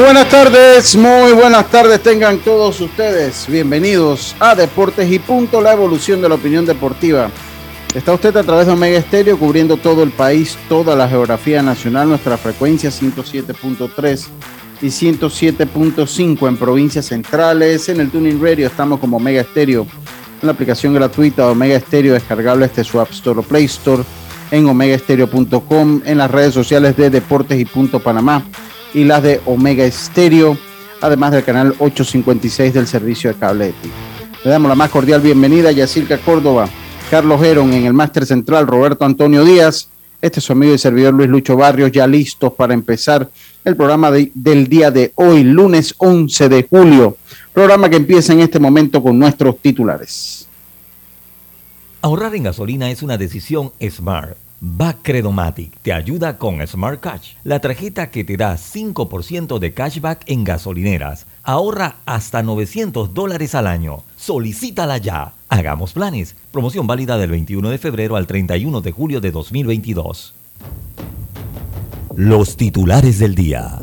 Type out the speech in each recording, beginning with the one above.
Buenas tardes, muy buenas tardes tengan todos ustedes. Bienvenidos a Deportes y Punto, la evolución de la opinión deportiva. Está usted a través de Omega Estéreo cubriendo todo el país, toda la geografía nacional, nuestra frecuencia 107.3 y 107.5 en provincias centrales. En el Tuning Radio estamos como Omega Estéreo, en la aplicación gratuita de Omega Estéreo descargable este su App Store o Play Store, en omegaestereo.com, en las redes sociales de Deportes y Punto Panamá y las de Omega Estéreo, además del canal 856 del servicio de cable Le damos la más cordial bienvenida a Yacirca Córdoba, Carlos Heron en el máster central, Roberto Antonio Díaz. Este es su amigo y servidor Luis Lucho Barrios, ya listos para empezar el programa del día de hoy, lunes 11 de julio. Programa que empieza en este momento con nuestros titulares. Ahorrar en gasolina es una decisión smart Bacredomatic te ayuda con Smart Cash, la tarjeta que te da 5% de cashback en gasolineras. Ahorra hasta 900 dólares al año. Solicítala ya. Hagamos planes. Promoción válida del 21 de febrero al 31 de julio de 2022. Los titulares del día.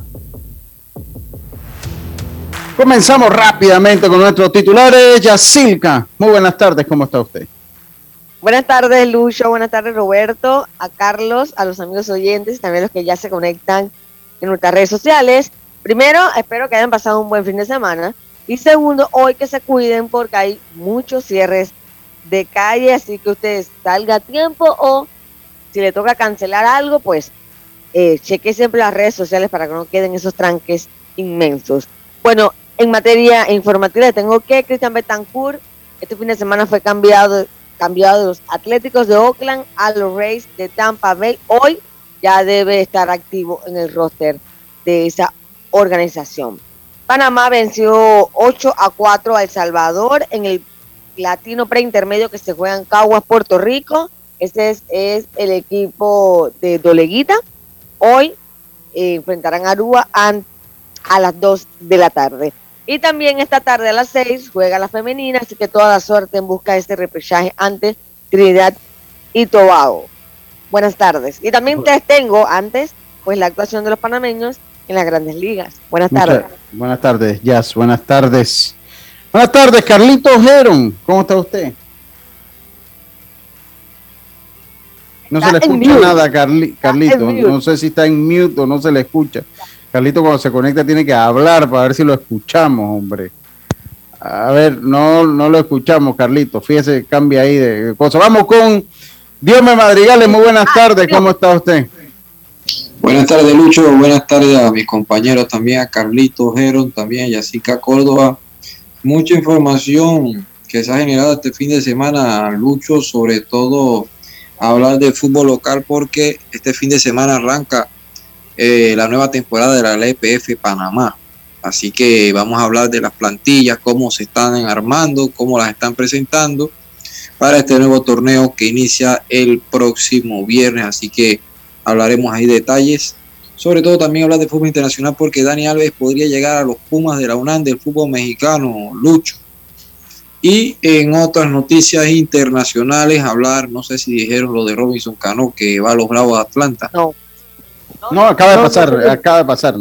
Comenzamos rápidamente con nuestros titulares. Yacilca, muy buenas tardes, ¿cómo está usted? Buenas tardes, Lucho. Buenas tardes, Roberto. A Carlos, a los amigos oyentes y también a los que ya se conectan en nuestras redes sociales. Primero, espero que hayan pasado un buen fin de semana. Y segundo, hoy que se cuiden porque hay muchos cierres de calle, así que ustedes salga a tiempo o si le toca cancelar algo, pues eh, cheque siempre las redes sociales para que no queden esos tranques inmensos. Bueno, en materia informativa tengo que Cristian Betancourt este fin de semana fue cambiado cambiado de los Atléticos de Oakland a los Rays de Tampa Bay. Hoy ya debe estar activo en el roster de esa organización. Panamá venció 8 a 4 a El Salvador en el latino preintermedio que se juega en Caguas, Puerto Rico. Este es, el equipo de Doleguita. Hoy eh, enfrentarán a Aruba a, a las 2 de la tarde. Y también esta tarde a las 6 juega la femenina, así que toda la suerte en busca de este repechaje ante Trinidad y Tobago. Buenas tardes. Y también te tengo antes, pues la actuación de los panameños en las grandes ligas. Buenas tardes. buenas tardes, Jazz. Buenas tardes. Buenas tardes, Carlito Geron. ¿Cómo está usted? No se le escucha nada, Carlito. No sé si está en mute o no se le escucha. Carlito cuando se conecta tiene que hablar para ver si lo escuchamos, hombre. A ver, no, no lo escuchamos, Carlito. Fíjese, cambia ahí de cosa. Vamos con Dios me madrigales. Muy buenas tardes. ¿Cómo está usted? Buenas tardes, Lucho. Buenas tardes a mis compañeros también, a Carlito Geron, también a Yacica Córdoba. Mucha información que se ha generado este fin de semana, Lucho, sobre todo hablar de fútbol local porque este fin de semana arranca eh, la nueva temporada de la LPF Panamá. Así que vamos a hablar de las plantillas, cómo se están armando, cómo las están presentando para este nuevo torneo que inicia el próximo viernes. Así que hablaremos ahí detalles. Sobre todo también hablar de fútbol internacional porque Dani Alves podría llegar a los Pumas de la UNAM del fútbol mexicano, Lucho. Y en otras noticias internacionales, hablar, no sé si dijeron lo de Robinson Cano que va a los Bravos de Atlanta. No. No, acaba de pasar, acaba de pasar.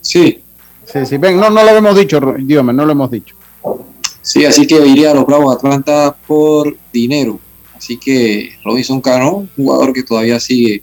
Sí. Sí, sí, ven, no, no lo hemos dicho, Dios no lo hemos dicho. Sí, así que iría a los Bravos de Atlanta por dinero. Así que Robinson Cano, un jugador que todavía sigue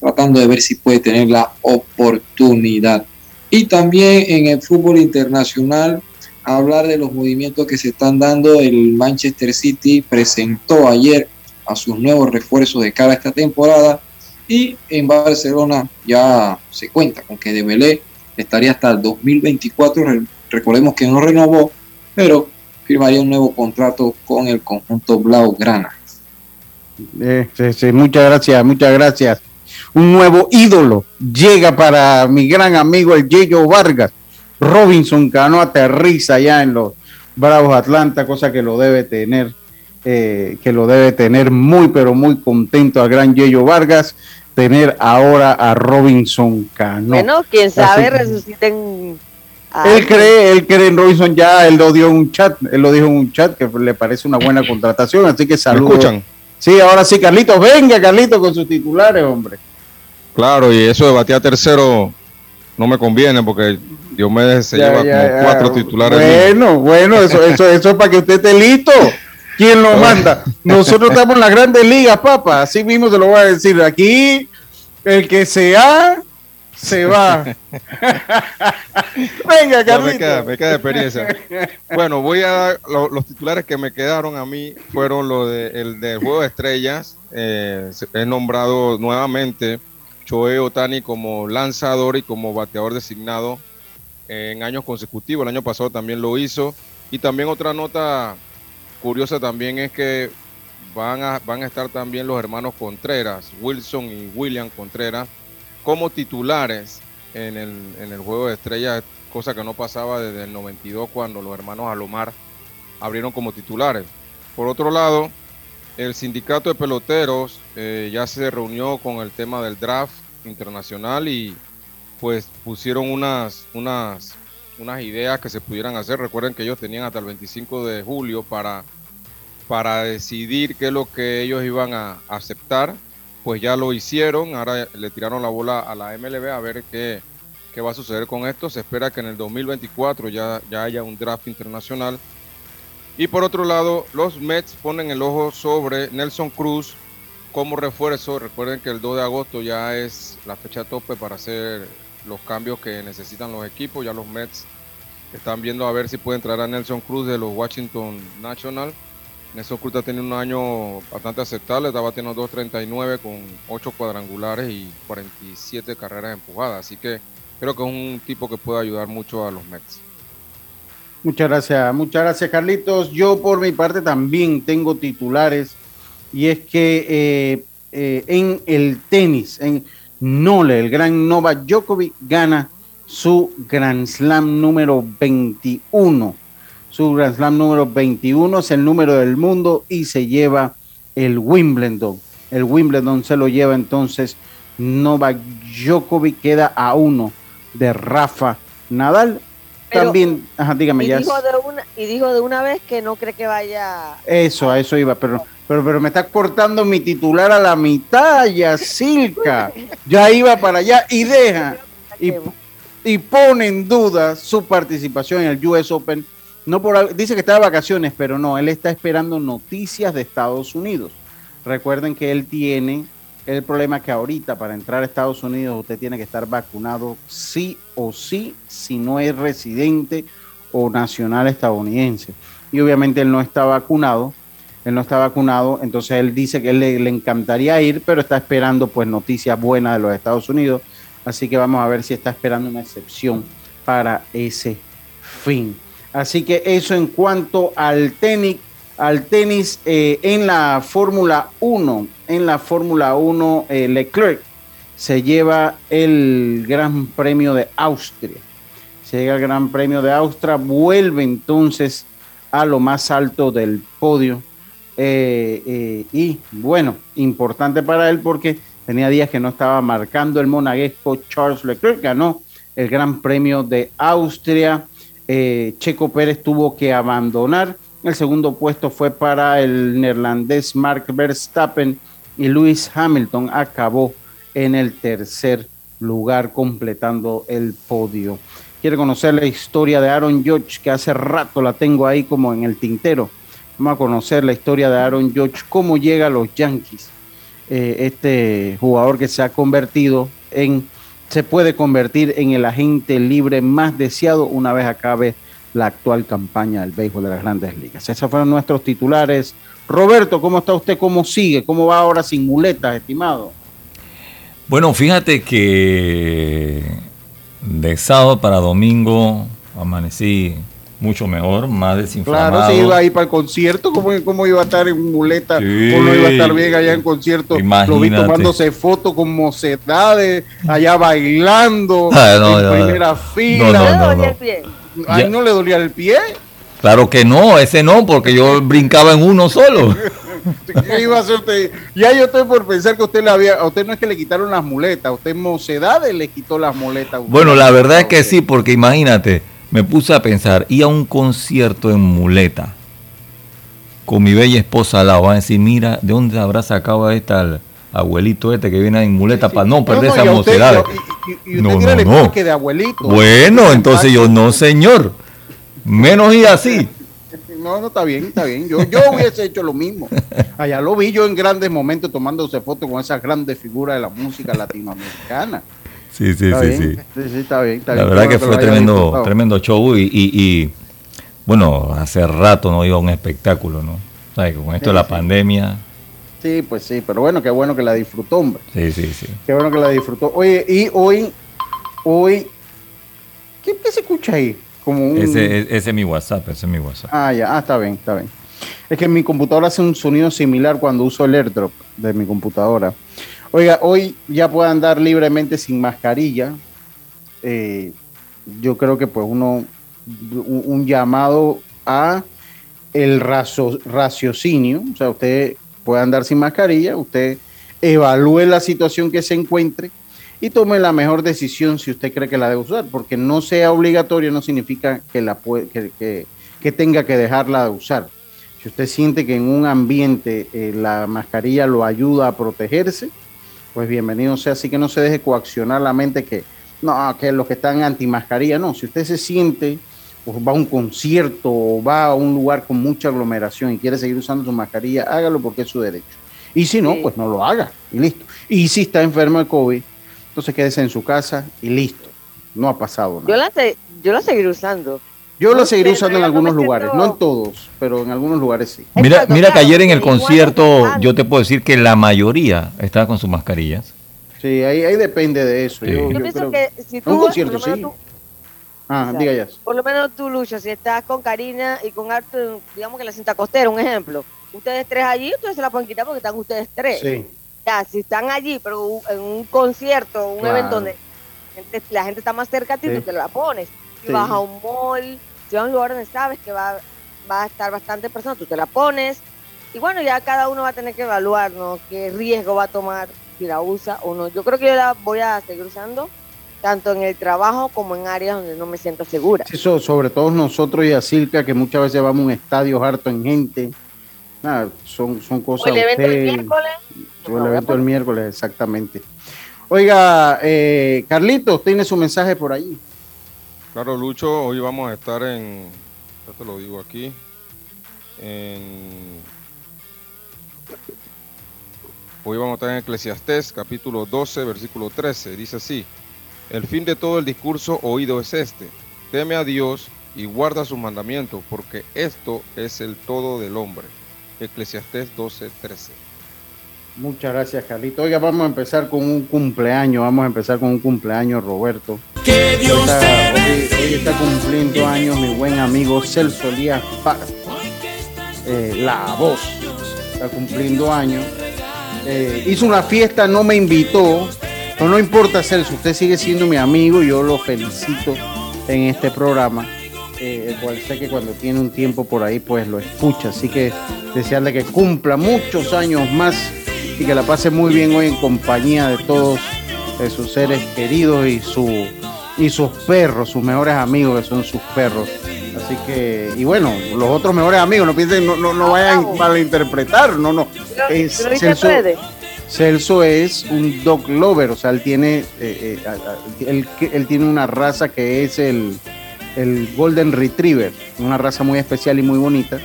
tratando de ver si puede tener la oportunidad. Y también en el fútbol internacional, hablar de los movimientos que se están dando. El Manchester City presentó ayer a sus nuevos refuerzos de cara a esta temporada y en Barcelona ya se cuenta con que Dembélé estaría hasta el 2024. Recordemos que no renovó, pero firmaría un nuevo contrato con el conjunto Blaugrana. Eh, sí, muchas gracias, muchas gracias. Un nuevo ídolo llega para mi gran amigo el Yeyo Vargas. Robinson Cano aterriza ya en los Bravos Atlanta, cosa que lo debe tener, eh, que lo debe tener muy, pero muy contento al gran Yeyo Vargas, tener ahora a Robinson Cano. Bueno, quién sabe, resuciten. Él cree, él cree en Robinson ya, él lo dio en un chat, él lo dijo en un chat que le parece una buena contratación, así que saludos. escuchan? Sí, ahora sí, Carlitos, venga, Carlitos, con sus titulares, hombre. Claro, y eso de batear tercero no me conviene porque Diomedes se lleva como cuatro titulares. Bueno, bueno, eso, eso, eso es para que usted esté listo. ¿Quién lo manda? Nosotros estamos en las grandes ligas, papá. Así mismo se lo voy a decir. Aquí, el que sea, se va. Venga, Carlitos. me, queda, me queda experiencia. Bueno, voy a dar los titulares que me quedaron a mí fueron los de, el del Juego de Estrellas. Eh, he nombrado nuevamente Choe Otani como lanzador y como bateador designado en años consecutivos. El año pasado también lo hizo. Y también otra nota curiosa también es que van a, van a estar también los hermanos Contreras, Wilson y William Contreras, como titulares en el, en el juego de estrellas, cosa que no pasaba desde el 92 cuando los hermanos Alomar abrieron como titulares. Por otro lado, el sindicato de peloteros eh, ya se reunió con el tema del draft internacional y pues pusieron unas, unas, unas ideas que se pudieran hacer. Recuerden que ellos tenían hasta el 25 de julio para, para decidir qué es lo que ellos iban a aceptar. Pues ya lo hicieron, ahora le tiraron la bola a la MLB a ver qué, qué va a suceder con esto. Se espera que en el 2024 ya, ya haya un draft internacional y por otro lado, los Mets ponen el ojo sobre Nelson Cruz como refuerzo. Recuerden que el 2 de agosto ya es la fecha tope para hacer los cambios que necesitan los equipos. Ya los Mets están viendo a ver si puede entrar a Nelson Cruz de los Washington National. Nelson Cruz ha tenido un año bastante aceptable, estaba teniendo 2.39 con 8 cuadrangulares y 47 carreras empujadas. Así que creo que es un tipo que puede ayudar mucho a los Mets. Muchas gracias, muchas gracias Carlitos. Yo por mi parte también tengo titulares y es que eh, eh, en el tenis, en Nole, el gran Novak Djokovic gana su Grand Slam número 21. Su Grand Slam número 21 es el número del mundo y se lleva el Wimbledon. El Wimbledon se lo lleva entonces Novak Djokovic, queda a uno de Rafa Nadal también, dígame y ya. Dijo de una, y dijo de una vez que no cree que vaya. Eso, a eso iba, pero, pero, pero me está cortando mi titular a la mitad, ya Silca. ya iba para allá y deja. Y, y pone en duda su participación en el US Open. No por, dice que está de vacaciones, pero no, él está esperando noticias de Estados Unidos. Recuerden que él tiene el problema que ahorita para entrar a Estados Unidos usted tiene que estar vacunado sí o sí si no es residente o nacional estadounidense. Y obviamente él no está vacunado, él no está vacunado, entonces él dice que él le, le encantaría ir, pero está esperando pues noticias buenas de los Estados Unidos. Así que vamos a ver si está esperando una excepción para ese fin. Así que eso en cuanto al tenis al tenis eh, en la Fórmula 1. En la Fórmula 1, eh, Leclerc se lleva el Gran Premio de Austria. Se llega el Gran Premio de Austria, vuelve entonces a lo más alto del podio. Eh, y bueno, importante para él porque tenía días que no estaba marcando el monaguesco Charles Leclerc, ganó el Gran Premio de Austria. Checo Pérez tuvo que abandonar el segundo puesto fue para el neerlandés Mark Verstappen y Lewis Hamilton acabó en el tercer lugar completando el podio. Quiere conocer la historia de Aaron Judge, que hace rato la tengo ahí como en el tintero. Vamos a conocer la historia de Aaron Judge, cómo llega a los Yankees. Eh, este jugador que se ha convertido en, se puede convertir en el agente libre más deseado una vez acabe la actual campaña del béisbol de las grandes ligas. Esos fueron nuestros titulares. Roberto, ¿cómo está usted? ¿Cómo sigue? ¿Cómo va ahora sin muletas, estimado? Bueno, fíjate que de sábado para domingo amanecí mucho mejor, más desinflamado. Claro, si iba a ir para el concierto, ¿cómo, cómo iba a estar en muleta? Sí. ¿Cómo no iba a estar bien allá en concierto? Lo vi tomándose fotos con mocedades, allá bailando, Ah, no, en no, primera no. fila. No, ¿No no, le no, dolía no. el pie? Ay. ¿no le dolía el pie? Claro que no, ese no, porque yo brincaba en uno solo. ¿Qué iba a hacer usted? Ya yo estoy por pensar que a usted le había, a usted no es que le quitaron las muletas, a usted mocedades le quitó las muletas. Bueno, la verdad es que sí, porque imagínate, me puse a pensar, ir a un concierto en muleta con mi bella esposa al lado, van a decir, mira, ¿de dónde habrá sacado a esta abuelito este que viene en muleta para no perder y esa a usted- mocedad? y- y- y No, no, no. de abuelito. Bueno, entonces yo no, señor, menos ir así. No, no, está bien, está bien. Yo, yo hubiese hecho lo mismo. Allá lo vi yo en grandes momentos tomándose fotos con esas grandes figuras de la música latinoamericana. Sí, sí, sí, sí. sí, sí, está bien, está La bien. verdad Qué que fue tremendo, tremendo show y, y- y, bueno, hace rato no iba a un espectáculo, ¿no? ¿Sabes? Con esto de la pandemia, Sí, pues sí, pero bueno, qué bueno que la disfrutó, hombre. sí, sí, sí. Qué bueno que la disfrutó. Oye, y hoy, hoy, ¿qué, qué se escucha ahí? Como un... Ese, ese es mi WhatsApp, ese es mi WhatsApp. Ah, ya, ah, está bien, está bien. Es que mi computadora hace un sonido similar cuando uso el airdrop de mi computadora. Oiga, hoy ya puede andar libremente sin mascarilla. Eh, yo creo que pues uno, un, llamado a el razo- raciocinio, o sea, usted puede andar sin mascarilla, usted evalúe la situación que se encuentre y tome la mejor decisión si usted cree que la debe usar, porque no sea obligatoria no significa que, la puede, que tenga que dejarla de usar. Si usted siente que en un ambiente eh, la mascarilla lo ayuda a protegerse, pues bienvenido sea, así que no se deje coaccionar la mente que no, que los que están anti mascarilla, no, si usted se siente o va a un concierto o va a un lugar con mucha aglomeración y quiere seguir usando su mascarilla, hágalo porque es su derecho. Y si no, Sí. pues no lo haga y listo. Y si está enfermo de COVID, entonces quédese en su casa y listo. No ha pasado nada. Yo la, yo la seguiré usando. Yo lo seguiré usando en algunos lugares, no en todos, pero en algunos lugares sí. Mira, mira que ayer en el concierto yo te puedo decir que la mayoría estaba con sus mascarillas. Sí, ahí, ahí depende de eso. Sí. Yo, Yo Yo yo pienso creo- que si tú, un concierto, por lo menos sí. tú- Ah, diga ya. por lo menos tú, Lucho, si estás con Karina y con Arthur, digamos que la cinta costera, un ejemplo, ustedes tres allí, ustedes se la pueden quitar porque están ustedes tres. Sí. Ya, si están allí, pero en un concierto, un Claro. evento donde la gente está más cerca a ti, Sí. tú te la pones. Sí. vas a un mall, si vas a un lugar donde sabes que va, va a estar bastante personas, tú te la pones. Y bueno, ya cada uno va a tener que evaluar, ¿no? Qué riesgo va a tomar, si la usa o no. Yo creo que yo la voy a seguir usando, tanto en el trabajo como en áreas donde no me siento segura. Eso, sobre todo nosotros y a Silca, que muchas veces vamos a un estadio harto en gente. Nada, son, son O cosas. el evento del miércoles. o el evento del miércoles, exactamente. Oiga, eh, Carlitos, tiene su mensaje por ahí. Claro, Lucho, hoy vamos a estar en, ya te lo digo aquí, hoy vamos a estar en Eclesiastés, capítulo 12, versículo 13, dice así, el fin de todo el discurso oído es este, teme a Dios y guarda sus mandamientos, porque esto es el todo del hombre. Eclesiastés 12, 13. Muchas gracias, Carlitos. Oiga, vamos a empezar con un cumpleaños. Vamos a empezar con un cumpleaños, Roberto. Que Dios te hoy, hoy está cumpliendo años mi buen amigo Celso Díaz Paz, eh, la voz. Está cumpliendo años. Eh, hizo una fiesta, no me invitó. Pero no importa, Celso, usted sigue siendo mi amigo y yo lo felicito en este programa. Eh, el cual sé que cuando tiene un tiempo por ahí, pues lo escucha. Así que desearle que cumpla muchos años más y que la pase muy bien hoy en compañía de todos de sus seres queridos y su y sus perros, sus mejores amigos que son sus perros. Así que, y bueno, los otros mejores amigos, no piensen, no, no, no vayan a malinterpretar, no, no. ¿Tú lo- Es tú lo viste en Celso- es un dog lover, o sea, él tiene, eh, eh, él, él tiene una raza que es el, el Golden Retriever, una raza muy especial y muy bonita.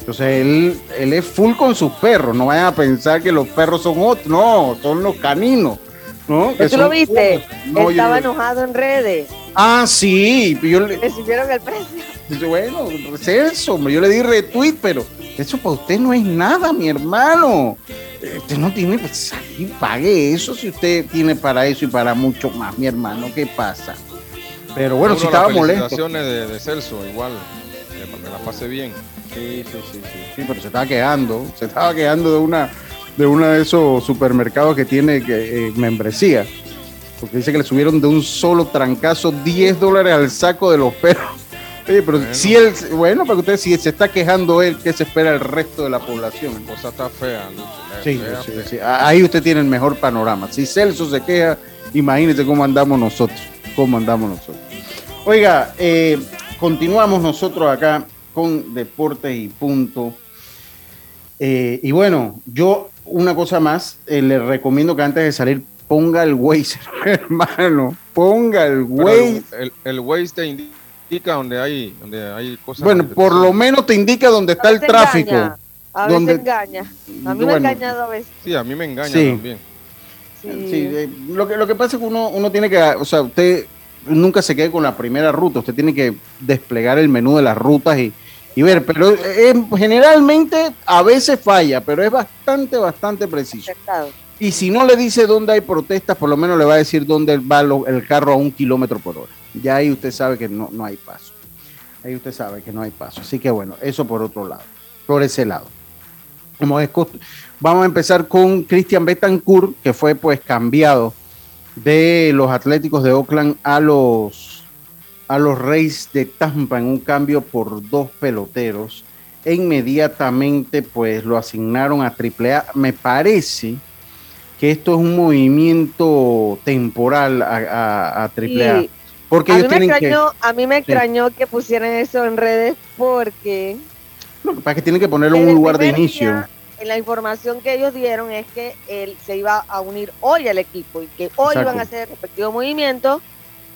Entonces él, él es full con sus perros, no vayan a pensar que los perros son otros, no, son los caninos. ¿No? Que ¿Tú lo viste? No, Estaba no- enojado en redes. Ah, sí. Yo le, Le subieron el precio. bueno, Celso, yo le di retweet, pero eso para usted no es nada, mi hermano. Eh, Usted no tiene, pues ahí pague eso si usted tiene para eso y para mucho más, mi hermano. ¿Qué pasa? Pero bueno, si las estaba molesto. felicitaciones de, de Celso, igual. Que me la pase bien. Sí, sí, sí, sí, sí, pero se estaba quejando, se estaba quejando de una de uno de esos supermercados que tiene eh, membresía, porque dice que le subieron de un solo trancazo 10 dólares al saco de los perros. Oye, pero Bueno. si él, bueno, para que usted si se está quejando él, ¿qué se espera el resto de la población? La cosa está fea, la Sí, fea, sí, fea. sí. Ahí usted tiene el mejor panorama. Si Celso se queja, imagínese cómo andamos nosotros. Cómo andamos nosotros. Oiga, eh, continuamos nosotros acá con Deportes y Punto. Eh, y bueno, yo una cosa más, eh, le recomiendo que antes de salir ponga el Waze, hermano. Ponga el Pero Waze. el, el, el Waze te indica donde hay, donde hay cosas. Bueno, por lo menos te indica dónde está el tráfico. engaña, A veces Donde- engaña. A mí me Bueno. ha engañado a veces. Sí, a mí me engaña Sí. también. Sí. Sí, eh, lo, que, lo que pasa es que uno, uno tiene que, o sea, usted nunca se quede con la primera ruta, usted tiene que desplegar el menú de las rutas y, y ver, pero eh, generalmente a veces falla, pero es bastante, bastante preciso. Y si no le dice dónde hay protestas, por lo menos le va a decir dónde va lo- el carro a un kilómetro por hora. Ya ahí usted sabe que no, no hay paso. Ahí usted sabe que no hay paso. Así que bueno, eso por otro lado, por ese lado. Como es cost- Vamos a empezar con Christian Betancourt, que fue pues cambiado de los Atléticos de Oakland a los, a los Reyes de Tampa en un cambio por dos peloteros. E inmediatamente pues lo asignaron a AAA. Me parece que esto es un movimiento temporal a, a, a AAA. Sí. Porque A mí, ellos tienen que, extrañó, a mí me extrañó que pusieran eso en redes porque no, para que tienen que ponerlo en un el lugar de inicio. día, en la información que ellos dieron es que él se iba a unir hoy al equipo y que hoy Exacto. iban a hacer respectivo movimiento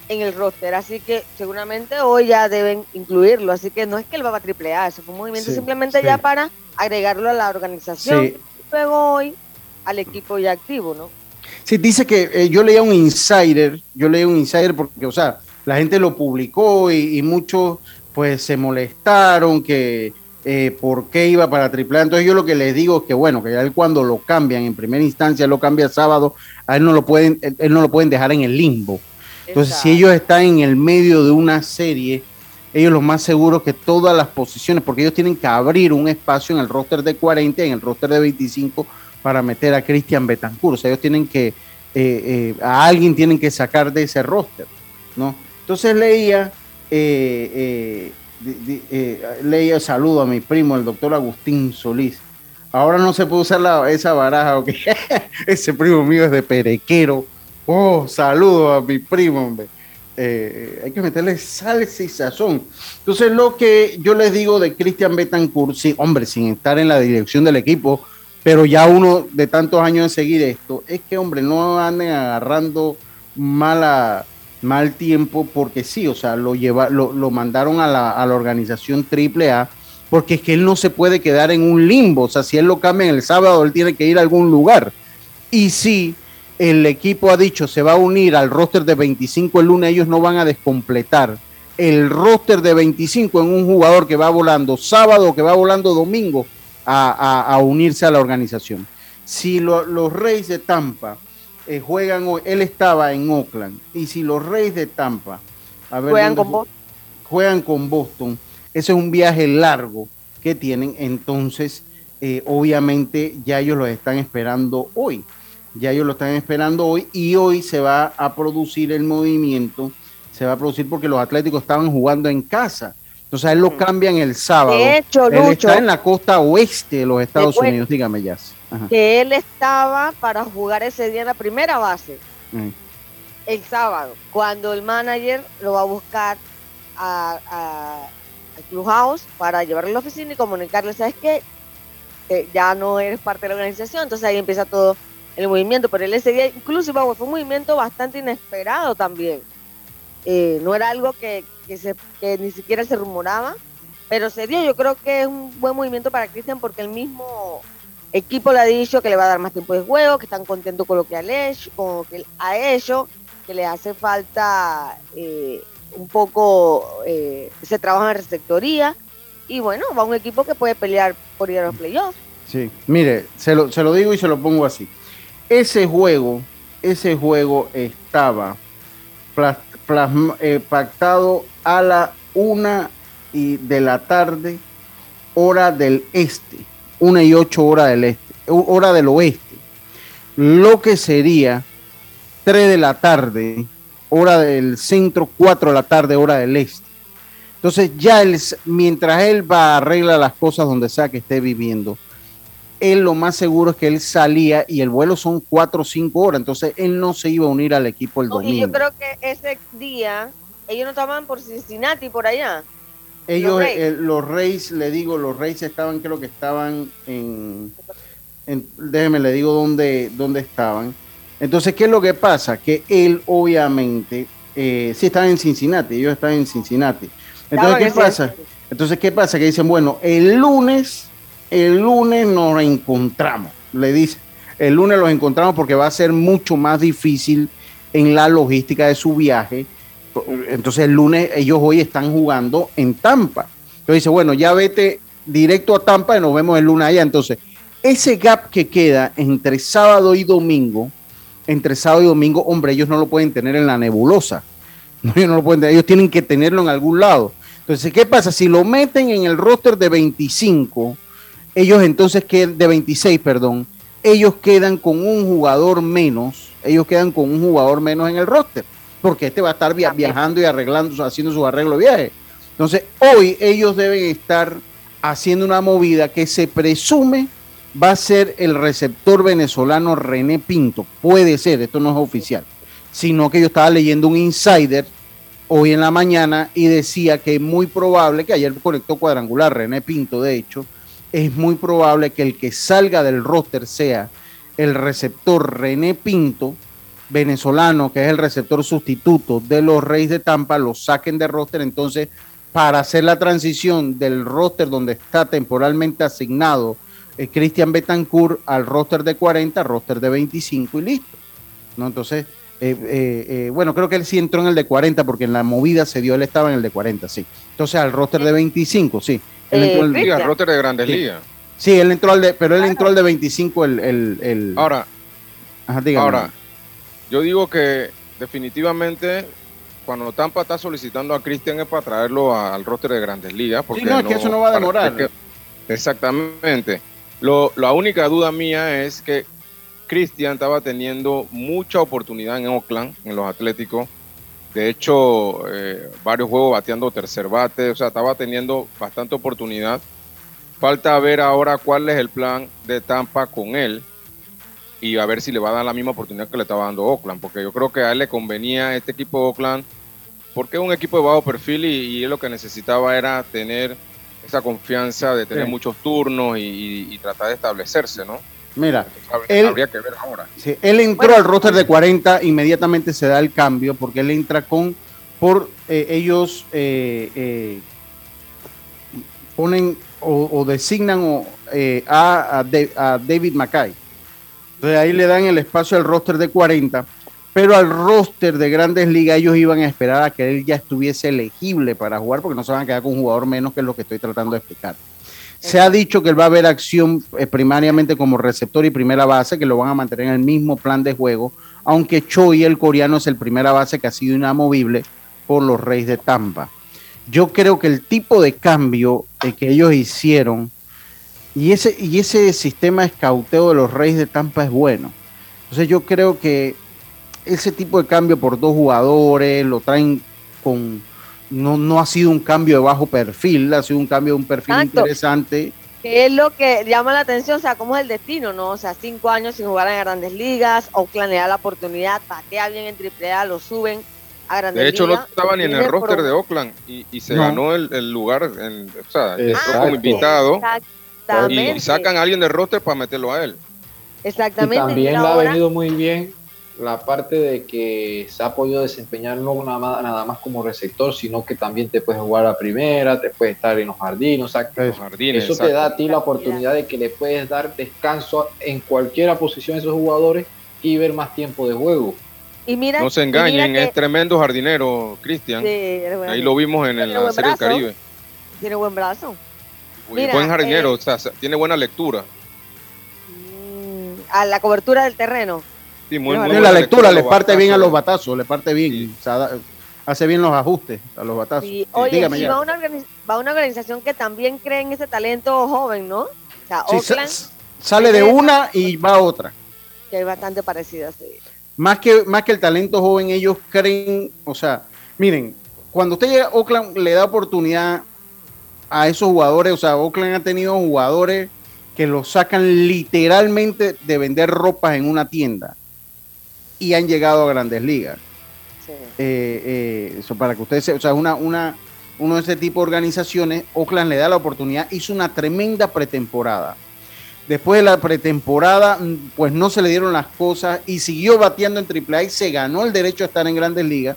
en el roster, así que seguramente hoy ya deben incluirlo, así que no es que él va a triple A, eso fue un movimiento Sí, simplemente sí. ya para agregarlo a la organización, Sí. y luego hoy al equipo ya activo, ¿no? Sí, dice que eh, yo leía un insider, yo leía un insider porque, o sea, la gente lo publicó y, y muchos pues se molestaron que eh, por qué iba para AAA. Entonces yo lo que les digo es que bueno, que él cuando lo cambian en primera instancia, lo cambia sábado, a él no lo pueden, él, él no lo pueden dejar en el limbo. Entonces si ellos están en el medio de una serie, ellos lo más seguro que todas las posiciones, porque ellos tienen que abrir un espacio en el roster de 40, en el roster de 25 para meter a Christian Betancourt. O sea, ellos tienen que, eh, eh, a alguien tienen que sacar de ese roster, ¿no? Entonces leía, eh, eh, eh, leía, saludo a mi primo, el doctor Agustín Solís. Ahora no se puede usar la- esa baraja, ¿ok? ese primo mío es de Perequero. Oh, saludo a mi primo, hombre. Eh, hay que meterle salsa y sazón. Entonces, lo que yo les digo de Cristian Betancourt, sí, hombre, sin estar en la dirección del equipo, pero ya uno de tantos años de seguir esto, es que, hombre, no anden agarrando mala, mal tiempo, porque sí, o sea, lo, lleva, lo, lo mandaron a la, a la organización AAA, porque es que él no se puede quedar en un limbo, o sea, si él lo cambia el sábado, él tiene que ir a algún lugar. Y si el equipo ha dicho se va a unir al roster de 25 el lunes, ellos no van a descompletar el roster de 25 en un jugador que va volando sábado, que va volando domingo a, a- a unirse a la organización. Si lo- los Reyes de Tampa eh, juegan hoy, él estaba en Oakland, y si los Reyes de Tampa a ver Juegan con Boston. juegan con Boston, ese es un viaje largo que tienen, entonces eh, obviamente ya ellos lo están esperando hoy, ya ellos lo están esperando hoy y hoy se va a producir el movimiento, se va a producir porque los Atléticos estaban jugando en casa, entonces a él lo cambian el sábado. De hecho, él Lucho, está en la costa oeste de los Estados. Unidos, dígame ya. Que él estaba para jugar ese día en la primera base. Mm. el sábado, cuando el manager lo va a buscar a, a- al clubhouse para llevarlo a la oficina y comunicarle, ¿sabes qué? Que ya no eres parte de la organización, entonces ahí empieza todo el movimiento, pero él ese día, incluso fue un movimiento bastante inesperado también. Eh, no era algo que, que, se, que ni siquiera se rumoraba, pero se dio. Yo creo que es un buen movimiento para Cristian porque el mismo equipo le ha dicho que le va a dar más tiempo de juego, que están contentos con lo que, ha hecho, con lo que ha hecho que le hace falta eh, un poco eh, ese trabajo en receptoría. Y bueno, va un equipo que puede pelear por ir a los playoffs. Sí, mire, se lo, se lo digo y se lo pongo así. Ese juego, ese juego estaba eh, pactado a la una y de la tarde, hora del este, una y ocho hora del este, hora del oeste. Lo que sería 3 de la tarde, hora del centro, 4 de la tarde, hora del este. Entonces ya él, mientras él va a arreglar las cosas donde sea que esté viviendo, él lo más seguro es que él salía y el vuelo son 4 o 5 horas, entonces él no se iba a unir al equipo el No, y yo domingo. creo que ese día, ellos no estaban por Cincinnati, por allá. Ellos, los Rays. eh, los Reyes, le digo, los Reyes estaban, creo que estaban en, en- déjeme le digo dónde, dónde estaban. Entonces, ¿qué es lo que pasa? Que él, obviamente, eh, sí estaba en Cincinnati, ellos estaban en Cincinnati. Entonces, ¿qué pasa? Entonces, ¿qué pasa? Que dicen, bueno, el lunes, el lunes nos encontramos, le dice, el lunes los encontramos porque va a ser mucho más difícil en la logística de su viaje. Entonces, el lunes ellos hoy están jugando en Tampa. Entonces dice, bueno, ya vete directo a Tampa y nos vemos el lunes allá. Entonces, ese gap que queda entre sábado y domingo, entre sábado y domingo, hombre, ellos no lo pueden tener en la nebulosa. No, ellos no lo pueden tener, ellos tienen que tenerlo en algún lado. Entonces, ¿qué pasa? Si lo meten en el roster de 25, ellos entonces quedan, de 26, perdón, ellos quedan con un jugador menos, ellos quedan con un jugador menos en el roster, porque este va a estar via- viajando y arreglando, haciendo su arreglo de viaje. Entonces, hoy ellos deben estar haciendo una movida que se presume va a ser el receptor venezolano René Pinto. Puede ser, esto no es oficial, sino que yo estaba leyendo un insider hoy en la mañana y decía que es muy probable, que ayer conectó cuadrangular René Pinto, de hecho, es muy probable que el que salga del roster sea el receptor René Pinto, venezolano, que es el receptor sustituto de los Reyes de Tampa, lo saquen de roster, entonces para hacer la transición del roster donde está temporalmente asignado eh, Cristian Betancourt al roster de 40, roster de 25 y listo. ¿no? Entonces, eh, eh, eh, bueno, creo que él sí entró en el de 40 porque en la movida se dio, él estaba en el de 40, sí. Entonces al roster de 25, sí. Él Eh, entró en el- Sí, Cristian. al roster de Grandes Sí. Ligas. sí, él entró al de, pero él entró al de 25 el... el, el Ahora, Ajá, ahora, yo digo que definitivamente cuando Tampa está solicitando a Cristian es para traerlo a- al roster de Grandes Ligas. Porque no, es que eso no va a demorar. que- exactamente. Lo, la única duda mía es que Cristian estaba teniendo mucha oportunidad en Oakland, en los Atléticos. De hecho, eh, varios juegos bateando tercer bate, o sea, estaba teniendo bastante oportunidad. Falta ver ahora cuál es el plan de Tampa con él y a ver si le va a dar la misma oportunidad que le estaba dando Oakland, porque yo creo que a él le convenía este equipo de Oakland, porque es un equipo de bajo perfil y, y él lo que necesitaba era tener esa confianza de tener Sí. muchos turnos y, y- y tratar de establecerse, ¿no? Mira, él- habría que ver ahora. Sí, él entró al roster de 40, inmediatamente se da el cambio porque él entra con, por eh, ellos eh, eh, ponen o, o designan o, eh, a, a a David Mackay. Entonces ahí le dan el espacio al roster de 40, pero al roster de grandes ligas ellos iban a esperar a que él ya estuviese elegible para jugar porque no se van a quedar con un jugador menos que es lo que estoy tratando de explicar. Se ha dicho que él va a haber acción eh, primariamente como receptor y primera base, que lo van a mantener en el mismo plan de juego, aunque Choi, el coreano, es el primera base que ha sido inamovible por los Reyes de Tampa. Yo creo que el tipo de cambio eh, que ellos hicieron y ese, y ese sistema escauteo de los Reyes de Tampa es bueno. Entonces yo creo que ese tipo de cambio por dos jugadores lo traen con... No, no ha sido un cambio de bajo perfil, ha sido un cambio de un perfil Exacto. interesante. Que es lo que llama la atención, o sea, cómo es el destino, ¿no? O sea, cinco años sin jugar en grandes ligas, Oakland le da la oportunidad, patea bien en triple A, lo suben a grandes De hecho, no ligas. estaba ni en el roster pro- de Oakland y, y se No. ganó el, el lugar, en, o sea, como invitado y, Exactamente. y sacan a alguien del roster para meterlo a él. Y Exactamente. también mira le ha venido muy bien la parte de que se ha podido desempeñar no nada más, nada más como receptor, sino que también te puedes jugar a primera, te puedes estar en los jardines, o sea, Los jardines, eso te da a ti la oportunidad de que le puedes dar descanso en cualquier posición a esos jugadores y ver más tiempo de juego. Y mira, no se y mira engañen, que es tremendo jardinero, Cristian. Sí, Ahí lo vimos en, Tiene la buen Serie del brazo. Caribe. tiene buen brazo. Mira, buen jardinero, eh, o sea, tiene buena lectura. Mm, a la cobertura del terreno. Sí, muy, muy la lectura, le parte bien a los batazos. batazos, le parte bien. Sí. o sea, da- hace bien los ajustes a los batazos. Sí, oye, dígame y ya. va una, va una organización que también cree en ese talento joven, ¿no? O sea, Sí, sa- Oakland, sale de una y va a otra. que es bastante parecida, sí. Más que, más que el talento joven, ellos creen, o sea, miren, cuando usted llega a Oakland, le da oportunidad a esos jugadores, o sea, Oakland ha tenido jugadores que los sacan literalmente de vender ropas en una tienda y han llegado a grandes ligas. sí. Eh, eh, eso para que ustedes, o sea, una, una, uno de ese tipo de organizaciones, Oakland le da la oportunidad, hizo una tremenda pretemporada. Después de la pretemporada, mm, pues no se le dieron las cosas y siguió bateando en AAA y se ganó el derecho a estar en grandes ligas.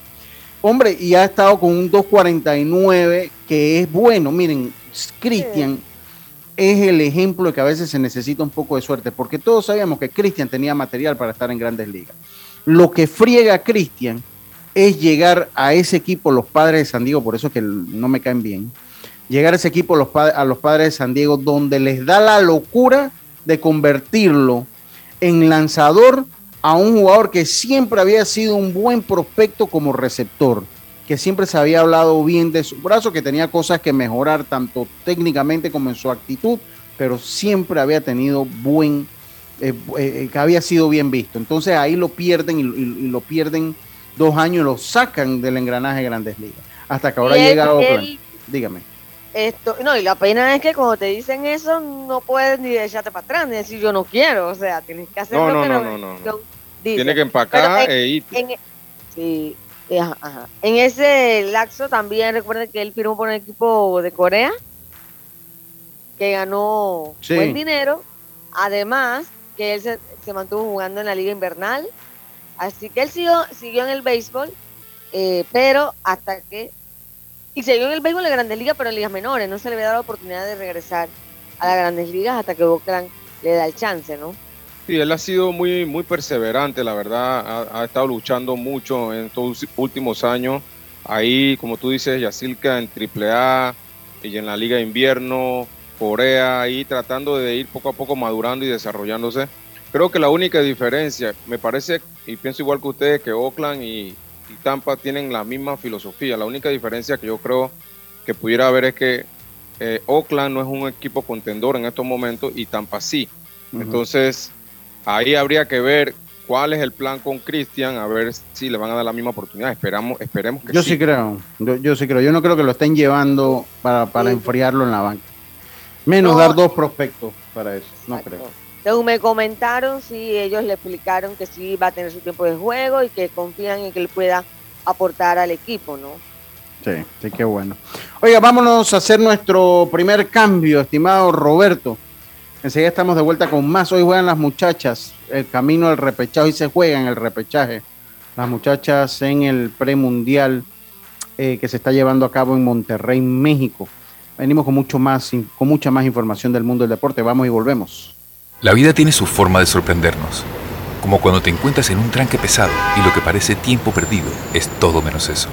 Hombre, y ha estado con un 2.49 que es bueno. Miren, Cristian es el ejemplo de que a veces se necesita un poco de suerte, porque todos sabíamos que Cristian tenía material para estar en grandes ligas. Lo que friega a Cristian es llegar a ese equipo, los padres de San Diego, por eso es que no me caen bien, llegar a ese equipo, a los padres de San Diego, donde les da la locura de convertirlo en lanzador a un jugador que siempre había sido un buen prospecto como receptor, que siempre se había hablado bien de su brazo, que tenía cosas que mejorar tanto técnicamente como en su actitud, pero siempre había tenido buen, eh, eh, que había sido bien visto. Entonces ahí lo pierden y, y- y lo pierden dos años y lo sacan del engranaje de Grandes Ligas. Hasta que ahora llega a Oakland. Dígame. Esto, no, y la pena es que cuando te dicen eso, no puedes ni echarte para atrás, ni decir yo no quiero, o sea, tienes que hacer No, lo no, que no, no, no, no. dice. Tiene que empacar en- e irte. En, sí, ajá, ajá. en ese laxo también recuerden que él firmó por un equipo de Corea que ganó Sí. buen dinero, además que él se, se mantuvo jugando en la liga invernal, así que él siguió, siguió en el béisbol, eh, pero hasta que y siguió en el béisbol de Grandes Ligas, pero en ligas menores, no se le había dado la oportunidad de regresar a las Grandes Ligas hasta que Oakland le da el chance, ¿no? Sí, él ha sido muy, muy perseverante, la verdad. Ha, ha estado luchando mucho en estos últimos años. Ahí, como tú dices, Yacilca en AAA y en la Liga Invierno, Corea, ahí tratando de ir poco a poco madurando y desarrollándose. Creo que la única diferencia, me parece, y pienso igual que ustedes, que Oakland y, y Tampa tienen la misma filosofía. La única diferencia que yo creo que pudiera haber es que eh, Oakland no es un equipo contendor en estos momentos y Tampa sí. Entonces, ahí habría que ver cuál es el plan con Cristian, a ver si le van a dar la misma oportunidad. Esperamos, esperemos que Yo sí, creo, yo, yo sí creo. Yo no creo que lo estén llevando para, para Sí. enfriarlo en la banca. Menos No. dar dos prospectos para eso, no creo. Según me comentaron, sí, ellos le explicaron que sí va a tener su tiempo de juego y que confían en que él pueda aportar al equipo, ¿no? Sí, sí, qué bueno. Oiga, vámonos a hacer nuestro primer cambio, estimado Roberto. Enseguida estamos de vuelta con más. Hoy juegan las muchachas el camino al repechaje y se juegan el repechaje. Las muchachas en el premundial eh, que se está llevando a cabo en Monterrey, México. Venimos con mucho más, con mucha más información del mundo del deporte. Vamos y volvemos. La vida tiene su forma de sorprendernos, como cuando te encuentras en un tranque pesado y lo que parece tiempo perdido es todo menos eso.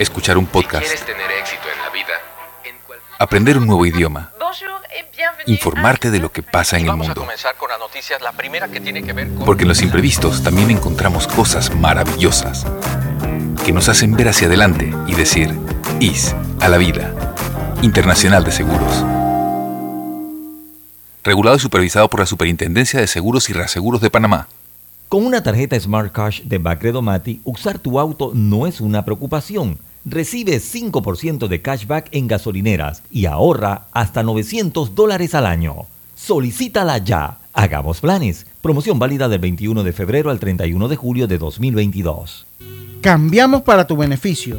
Escuchar un podcast, tener éxito en la vida, aprender un nuevo idioma, informarte de lo que pasa en el mundo. Porque en los imprevistos también encontramos cosas maravillosas que nos hacen ver hacia adelante y decir, IS a la vida. Internacional de Seguros. Regulado y supervisado por la Superintendencia de Seguros y Reaseguros de Panamá. Con una tarjeta Smart Cash de Bacredo Mati, usar tu auto no es una preocupación. Recibe 5% de cashback en gasolineras y ahorra hasta 900 dólares al año. Solicítala ya. Hagamos planes. Promoción válida del 21 de febrero al 31 de julio de 2022. Cambiamos para tu beneficio.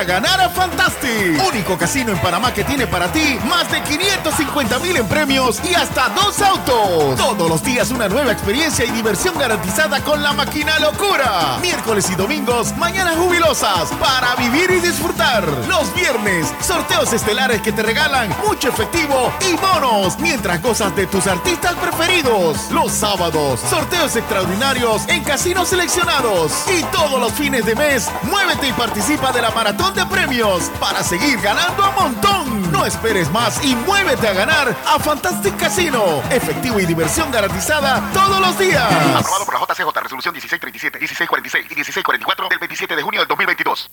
a ganar a Fantastic, único casino en Panamá que tiene para ti más de 550 mil en premios y hasta dos autos. Todos los días una nueva experiencia y diversión garantizada con la máquina locura. Miércoles y domingos, mañanas jubilosas para vivir y disfrutar. Los viernes, sorteos estelares que te regalan mucho efectivo y bonos mientras gozas de tus artistas preferidos. Los sábados, sorteos extraordinarios en casinos seleccionados. Y todos los fines de mes, muévete y participa de la maratón de premios para seguir ganando a montón. No esperes más y muévete a ganar a Fantastic Casino. Efectivo y diversión garantizada todos los días. Aprobado por la JCJ, resolución 1637, 1646 y 1644 del 27 de junio del 2022.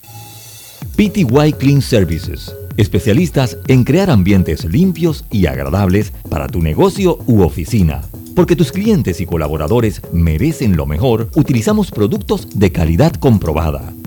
PTY Clean Services, especialistas en crear ambientes limpios y agradables para tu negocio u oficina. Porque tus clientes y colaboradores merecen lo mejor, utilizamos productos de calidad comprobada.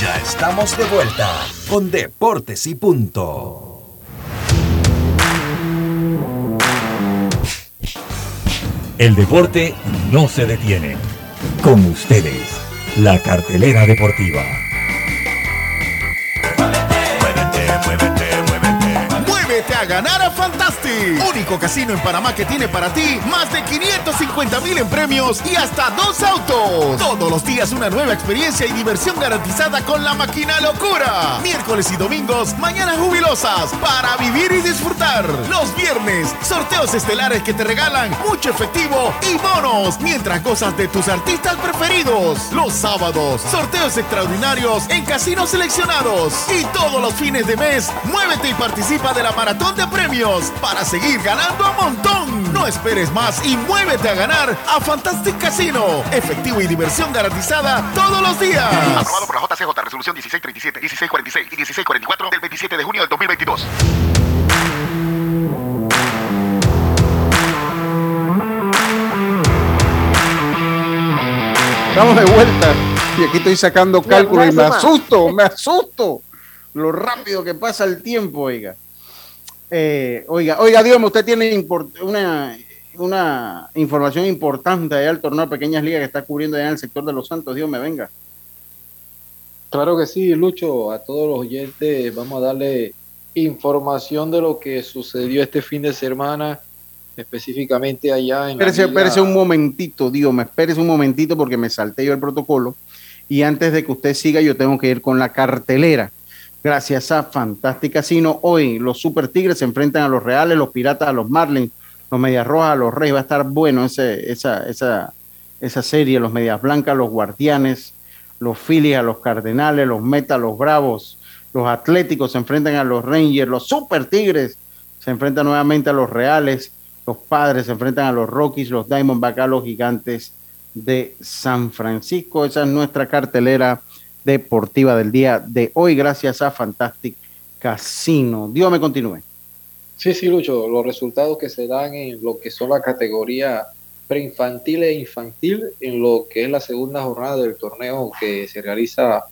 Ya estamos de vuelta con Deportes y Punto. El deporte no se detiene. Con ustedes, la cartelera deportiva. Muévete a ganar a Fantastic, único casino en Panamá que tiene para ti más de 550 mil en premios y hasta dos autos. Todos los días una nueva experiencia y diversión garantizada con la máquina locura. Miércoles y domingos, mañanas jubilosas para vivir y disfrutar. Los viernes, sorteos estelares que te regalan mucho efectivo y bonos mientras gozas de tus artistas preferidos. Los sábados, sorteos extraordinarios en casinos seleccionados. Y todos los fines de mes, muévete y participa de la maratón de premios seguir ganando a montón. No esperes más y muévete a ganar a Fantastic Casino. Efectivo y diversión garantizada todos los días. Aprobado por la JCJ, resolución 1637, 1646 y 1644 del 27 de junio del 2022. Estamos de vuelta. Y aquí estoy sacando cálculos y me asusto, me asusto. Lo rápido que pasa el tiempo, oiga. Eh, oiga, oiga, dígame, usted tiene una, una información importante allá del torneo de pequeñas ligas que está cubriendo allá en el sector de Los Santos. Dios me venga. Claro que sí, Lucho. A todos los oyentes vamos a darle información de lo que sucedió este fin de semana, específicamente allá en la Espérese, Liga- espérese un momentito, Dios, me espérese un momentito porque me salté yo el protocolo. Y antes de que usted siga, yo tengo que ir con la cartelera. Gracias a Fantastic Casino. Hoy los Super Tigres se enfrentan a los Reales, los Piratas a los Marlins, los Medias Rojas a los Reyes. Va a estar bueno esa, esa, esa serie. Los Medias Blancas, los Guardianes, los Phillies a los Cardenales, los Meta los Bravos, los Atléticos se enfrentan a los Rangers, los Super Tigres se enfrentan nuevamente a los Reales, los Padres se enfrentan a los Rockies, los Diamondbacks a los Gigantes de San Francisco. Esa es nuestra cartelera deportiva del día de hoy, gracias a Fantastic Casino. Dios me continúe. Sí, sí, Lucho, los resultados que se dan en lo que son la categoría preinfantil e infantil, en lo que es la segunda jornada del torneo que se realiza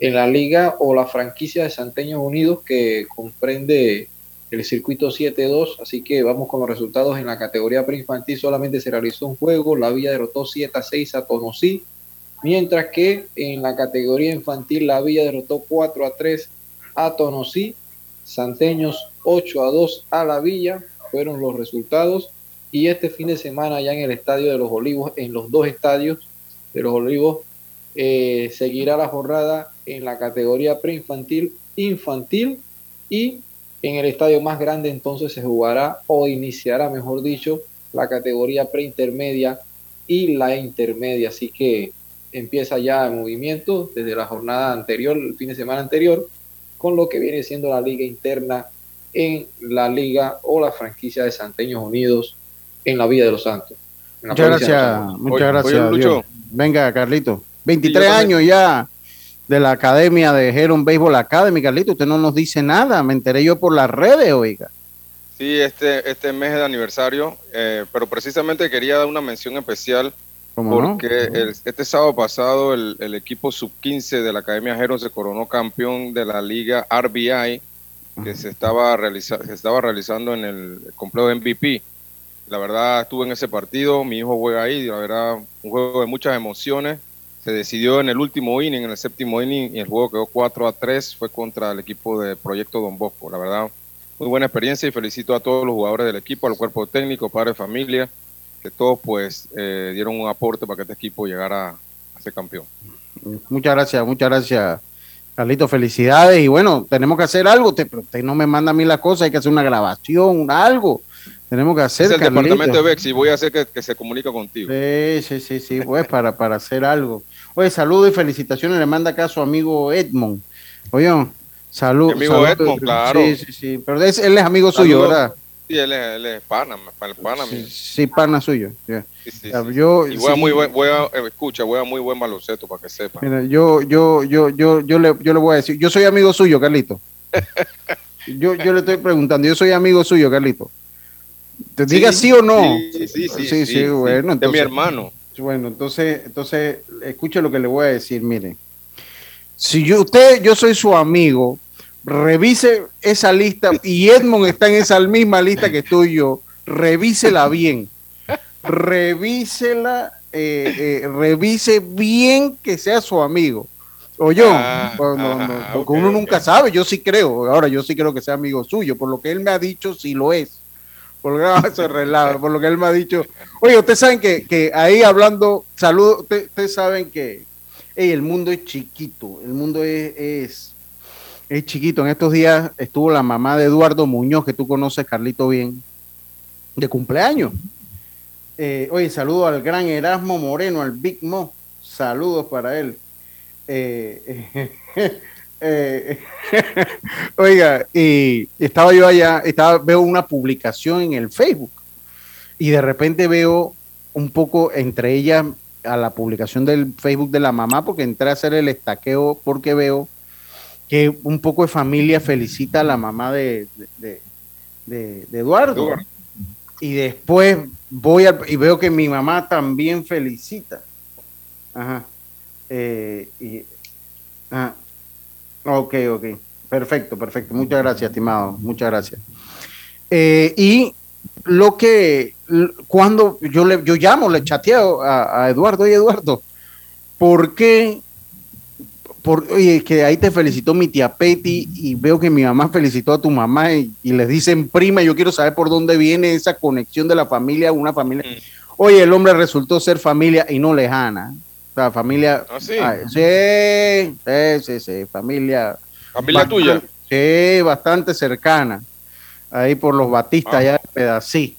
en la liga o la franquicia de Santeños Unidos que comprende el circuito 7-2, así que vamos con los resultados en la categoría preinfantil, solamente se realizó un juego, la Villa derrotó 7-6 a Tonosí, mientras que en la categoría infantil la Villa derrotó 4-3 a Tonosí, Santeños 8 a 2 a la Villa, fueron los resultados. Y este fin de semana ya en el Estadio de los Olivos, en los dos estadios de los Olivos, eh, seguirá la jornada en la categoría preinfantil, infantil y en el estadio más grande entonces se jugará o iniciará, mejor dicho, la categoría preintermedia y la intermedia. Así que empieza ya el movimiento desde la jornada anterior, el fin de semana anterior, con lo que viene siendo la liga interna en la liga o la franquicia de Santeños Unidos en la Villa de los Santos. Muchas gracias, Santos. muchas Oye, gracias. oye, Lucho. Dios. Venga, Carlito. 23 Sí, yo también. años ya. de la academia de Heron Baseball Academy, Carlito. Usted no nos dice nada. Me enteré yo por las redes, oiga. Sí, este, este mes de aniversario, eh, pero precisamente quería dar una mención especial Porque el- este sábado pasado el, el equipo sub-15 de la Academia Heron se coronó campeón de la liga RBI que se estaba, realiza- se estaba realizando en el complejo MVP. La verdad estuve en ese partido, mi hijo juega ahí, la verdad un juego de muchas emociones. Se decidió en el último inning, en el séptimo inning, y el juego quedó 4 a 3, fue contra el equipo de Proyecto Don Bosco. La verdad, muy buena experiencia y felicito a todos los jugadores del equipo, al cuerpo técnico, padre de familia, que todos pues eh, dieron un aporte para que este equipo llegara a ser campeón. Muchas gracias, muchas gracias, Carlito. Felicidades. Y bueno, tenemos que hacer algo. Pero usted no me manda a mí la cosa, hay que hacer una grabación, algo. Tenemos que hacer, es el Carlito. departamento de Bex y voy a hacer que, que se comunica contigo. Sí, sí, sí, sí, pues para, para hacer algo. Oye, saludos y felicitaciones. Le manda acá a su amigo Edmond. Oye, salud. Mi amigo Edmond, claro. Sí, sí, sí. Pero es- él es amigo suyo. ¿verdad? Sí, él es, él es pana, pana, pana mío. Sí, pana suyo. Sí, sí, sí. Yo, y juega sí, muy buen, escucha, muy baloncesto para que sepa. mira, yo, yo, yo, yo, yo le, yo le voy a decir, yo soy amigo suyo, Carlito. Yo, yo le estoy preguntando, yo soy amigo suyo, Carlito. Te diga sí o no. Sí, sí, sí. sí, sí, bueno, De mi hermano. Bueno, entonces, entonces, escuche lo que le voy a decir, mire. Si yo, usted, yo soy su amigo, revise esa lista y Edmond está en esa misma lista que estoy yo, revísela bien. Revísela, eh, eh, revise bien que sea su amigo. O yo, Ah, Pues no, no, ajá, porque uno nunca sabe, yo sí creo, ahora yo sí creo que sea amigo suyo, por lo que él me ha dicho, sí lo es. Por lo que, es relajo, por lo que él me ha dicho. Oye, ustedes saben que, que ahí hablando, saludos, ustedes, ustedes saben que el mundo es chiquito, el mundo es, es, es chiquito. En estos días estuvo la mamá de Eduardo Muñoz, que tú conoces, Carlito, bien, de cumpleaños. Eh, oye, saludo al gran Erasmo Moreno, al Big Mo. Saludos para él. Eh, eh, oiga, y estaba yo allá, estaba, veo una publicación en el Facebook y de repente veo un poco entre ellas a la publicación del Facebook de la mamá porque entré a hacer el estaqueo porque veo que un poco de familia felicita a la mamá de, de, de- de Eduardo. Eduardo. Y después voy al- y veo que mi mamá también felicita. Ajá. Eh, y, ah, ok, ok. Perfecto, perfecto. Muchas gracias, estimado. Muchas gracias. Eh, y lo que cuando yo le yo llamo, le chateo a, a Eduardo, oye Eduardo, ¿por qué? Por, oye, que ahí te felicitó mi tía Petty y veo que mi mamá felicitó a tu mamá y, y les dicen prima, yo quiero saber por dónde viene esa conexión de la familia, una familia. Oye, el hombre resultó ser familia y no lejana. O sea, familia. ¿Ah, sí? Ay, sí, sí, sí, sí, familia. ¿Familia bastante- tuya? Sí, bastante cercana. Ahí por los batistas, Ah. allá de Pedací.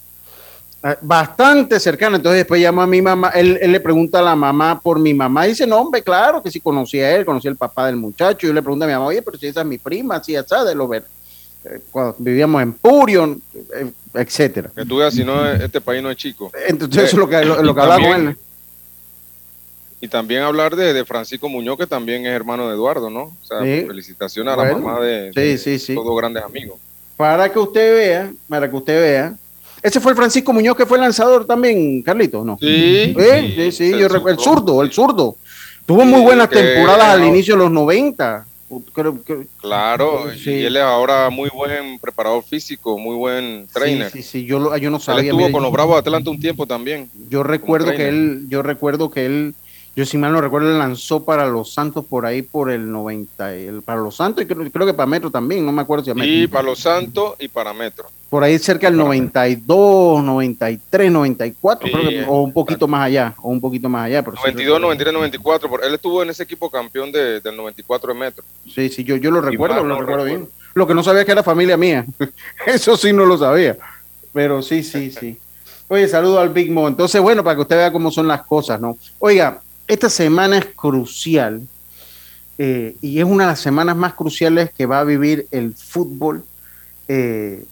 Ah, Bastante cercana. Entonces después llama a mi mamá. Él, él le pregunta a la mamá por mi mamá. Dice, no, hombre, claro que sí conocía a él, conocía al papá del muchacho. Yo le pregunto a mi mamá, oye, pero si esa es mi prima, así, así, de lo ver. eh, Cuando vivíamos en Purio, eh, etcétera. Que tú veas, si no, este país no es chico. Entonces eso es lo que, lo, lo que hablaba con él. Y también hablar de, de Francisco Muñoz, que también es hermano de Eduardo, ¿no? O sea, Sí. felicitaciones a la Bueno, mamá de, sí, de sí, sí. todos grandes amigos. Para que usted vea, para que usted vea. Ese fue el Francisco Muñoz que fue lanzador también, Carlito, ¿no? Sí, Sí, sí, sí, el yo recuerdo. El zurdo. el zurdo. Tuvo muy buenas temporadas al inicio de los 90. Creo que Claro, Sí. y él es ahora muy buen preparador físico, muy buen trainer. Sí, sí, sí, yo, lo- yo no Él sabía. estuvo mire, con los Bravos de Atlanta un tiempo también. yo recuerdo que él, yo recuerdo que él, yo si mal no recuerdo, él lanzó para los Santos por ahí por el 90, el- para los Santos y creo, creo que para Metro también, no me acuerdo si a Metro. Y para Los Santos y para Metro. por ahí cerca del 92, 93, 94, Sí, creo que, o un poquito más allá, o un poquito más allá. Pero sí 92, recuerdo. 93, 94. por- Él estuvo en ese equipo campeón de- del 94 de Metro. Sí, sí, yo, yo lo recuerdo, lo no recuerdo recuerdo. bien. Lo que no sabía es que era familia mía. Eso sí no lo sabía. Pero sí, sí, sí. Oye, saludo al Big Mo. Entonces, bueno, para que usted vea cómo son las cosas, ¿no? Oiga, esta semana es crucial eh, y es una de las semanas más cruciales que va a vivir el fútbol, eh,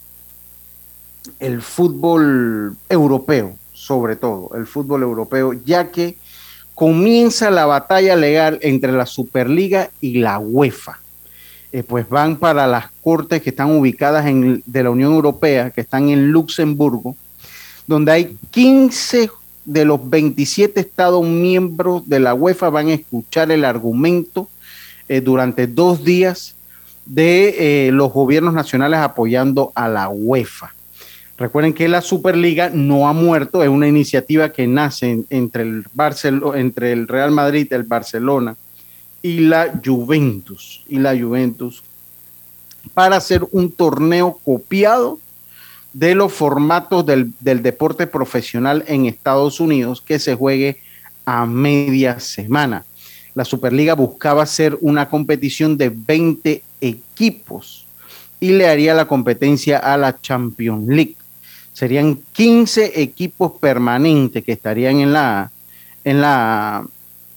el fútbol europeo, sobre todo, el fútbol europeo, ya que comienza la batalla legal entre la Superliga y la UEFA. Eh, pues van para las cortes que están ubicadas de la Unión Europea, que están en Luxemburgo, donde hay 15 de los 27 estados miembros de la UEFA van a escuchar el argumento eh, durante dos días de eh, los gobiernos nacionales apoyando a la UEFA. Recuerden que la Superliga no ha muerto, es una iniciativa que nace entre el, entre el Real Madrid, el Barcelona y la Juventus, y la Juventus, para hacer un torneo copiado de los formatos del, del deporte profesional en Estados Unidos que se juegue a media semana. La Superliga buscaba hacer una competición de 20 equipos y le haría la competencia a la Champions League serían 15 equipos permanentes que estarían en la, en la,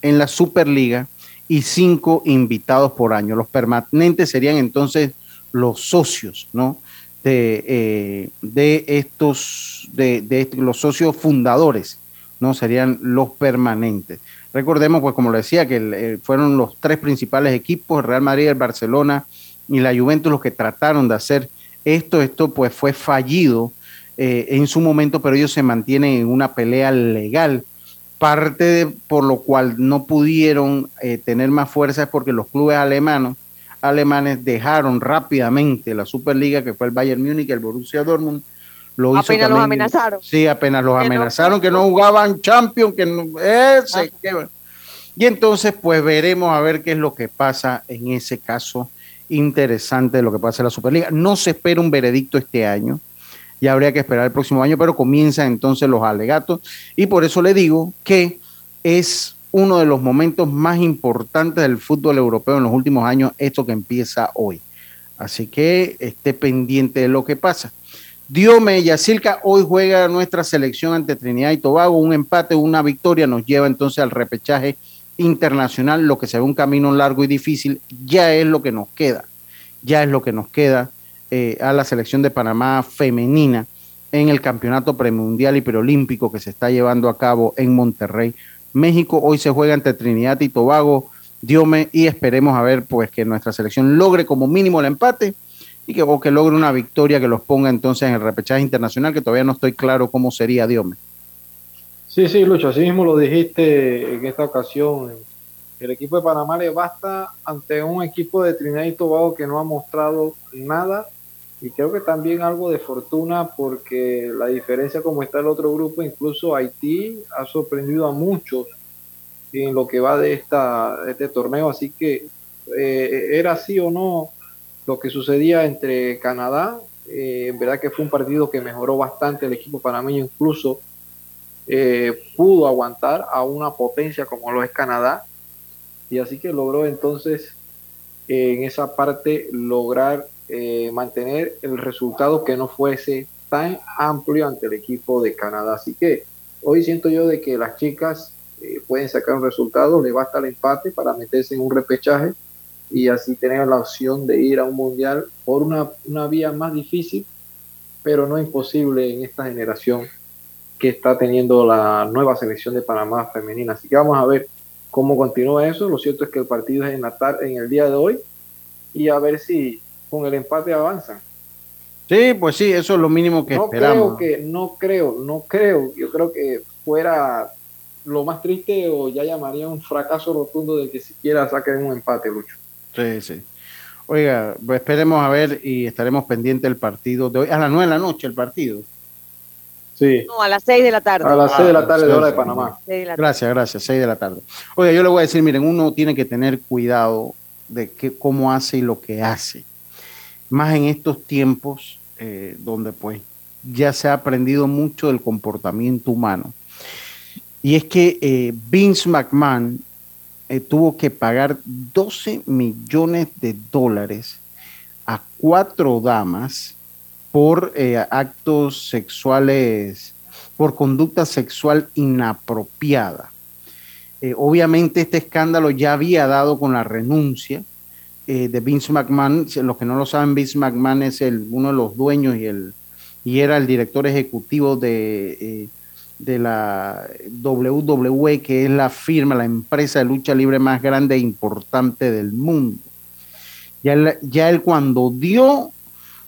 en la Superliga y 5 invitados por año. Los permanentes serían entonces los socios, ¿no? De, eh, de estos, de, de, los socios fundadores, ¿no? Serían los permanentes. Recordemos, pues como le decía, que eh, fueron los tres principales equipos, Real Madrid, el Barcelona y la Juventus, los que trataron de hacer esto. Esto pues fue fallido eh, en su momento, pero ellos se mantienen en una pelea legal. Parte de, por lo cual no pudieron eh, tener más fuerza es porque los clubes alemanes, alemanes dejaron rápidamente la Superliga, que fue el Bayern Múnich, el Borussia Dortmund, lo apenas los amenazaron. Sí, apenas los amenazaron, que no jugaban Champions, que no, ese, ah. y entonces, pues veremos a ver qué es lo que pasa en ese caso interesante de lo que pasa en la Superliga. No se espera un veredicto este año ya habría que esperar el próximo año, pero comienzan entonces los alegatos y por eso le digo que es uno de los momentos más importantes del fútbol europeo en los últimos años, esto que empieza hoy. Así que esté pendiente de lo que pasa. Diome Yacilca, hoy juega nuestra selección ante Trinidad y Tobago, un empate, una victoria nos lleva entonces al repechaje internacional, lo que se ve un camino largo y difícil, ya es lo que nos queda, ya es lo que nos queda eh, a la selección de Panamá femenina en el campeonato premundial y preolímpico que se está llevando a cabo en Monterrey, México. Hoy se juega entre Trinidad y Tobago, Diome, y esperemos a ver pues que nuestra selección logre como mínimo el empate y que, o que logre una victoria que los ponga entonces en el repechaje internacional, que todavía no estoy claro cómo sería Diome. Sí, sí, Lucho, así mismo lo dijiste en esta ocasión. El equipo de Panamá le basta ante un equipo de Trinidad y Tobago que no ha mostrado nada y creo que también algo de fortuna porque la diferencia como está el otro grupo, incluso Haití ha sorprendido a muchos en lo que va de, esta, este torneo, así que eh, era así o no lo que sucedía entre Canadá, eh, en verdad que fue un partido que mejoró bastante el equipo panameño, incluso eh, pudo aguantar a una potencia como lo es Canadá, y así que logró entonces en esa parte lograr eh, mantener el resultado que no fuese tan amplio ante el equipo de Canadá. Así que hoy siento yo de que las chicas eh, pueden sacar un resultado, le basta el empate para meterse en un repechaje y así tener la opción de ir a un mundial por una, una vía más difícil, pero no imposible en esta generación que está teniendo la nueva selección de Panamá femenina. Así que vamos a ver cómo continúa eso. Lo cierto es que el partido es en, la en el día de hoy y a ver si con el empate avanzan. Sí, pues sí, eso es lo mínimo que no esperamos. Creo que, no creo, no creo. Yo creo que fuera lo más triste o ya llamaría un fracaso rotundo de que siquiera saquen un empate, Lucho. Sí, sí. Oiga, pues esperemos a ver y estaremos pendientes del partido de hoy. A las nueve de la noche el partido. Sí. No, a las seis de la tarde. A las seis de la tarde de hora de Panamá. Gracias, gracias, seis de la tarde. Oiga, yo le voy a decir, miren, uno tiene que tener cuidado de qué, cómo hace y lo que hace más en estos tiempos eh, donde pues ya se ha aprendido mucho del comportamiento humano. Y es que eh, Vince McMahon eh, tuvo que pagar 12 millones de dólares a cuatro damas por actos sexuales, por conducta sexual inapropiada. obviamente este escándalo ya había dado con la renuncia eh, de Vince McMahon. Los que no lo saben, Vince McMahon es el, uno de los dueños y, el, y era el director ejecutivo de, eh, de la WWE, que es la firma, la empresa de lucha libre más grande e importante del mundo. Ya él, ya él cuando dio,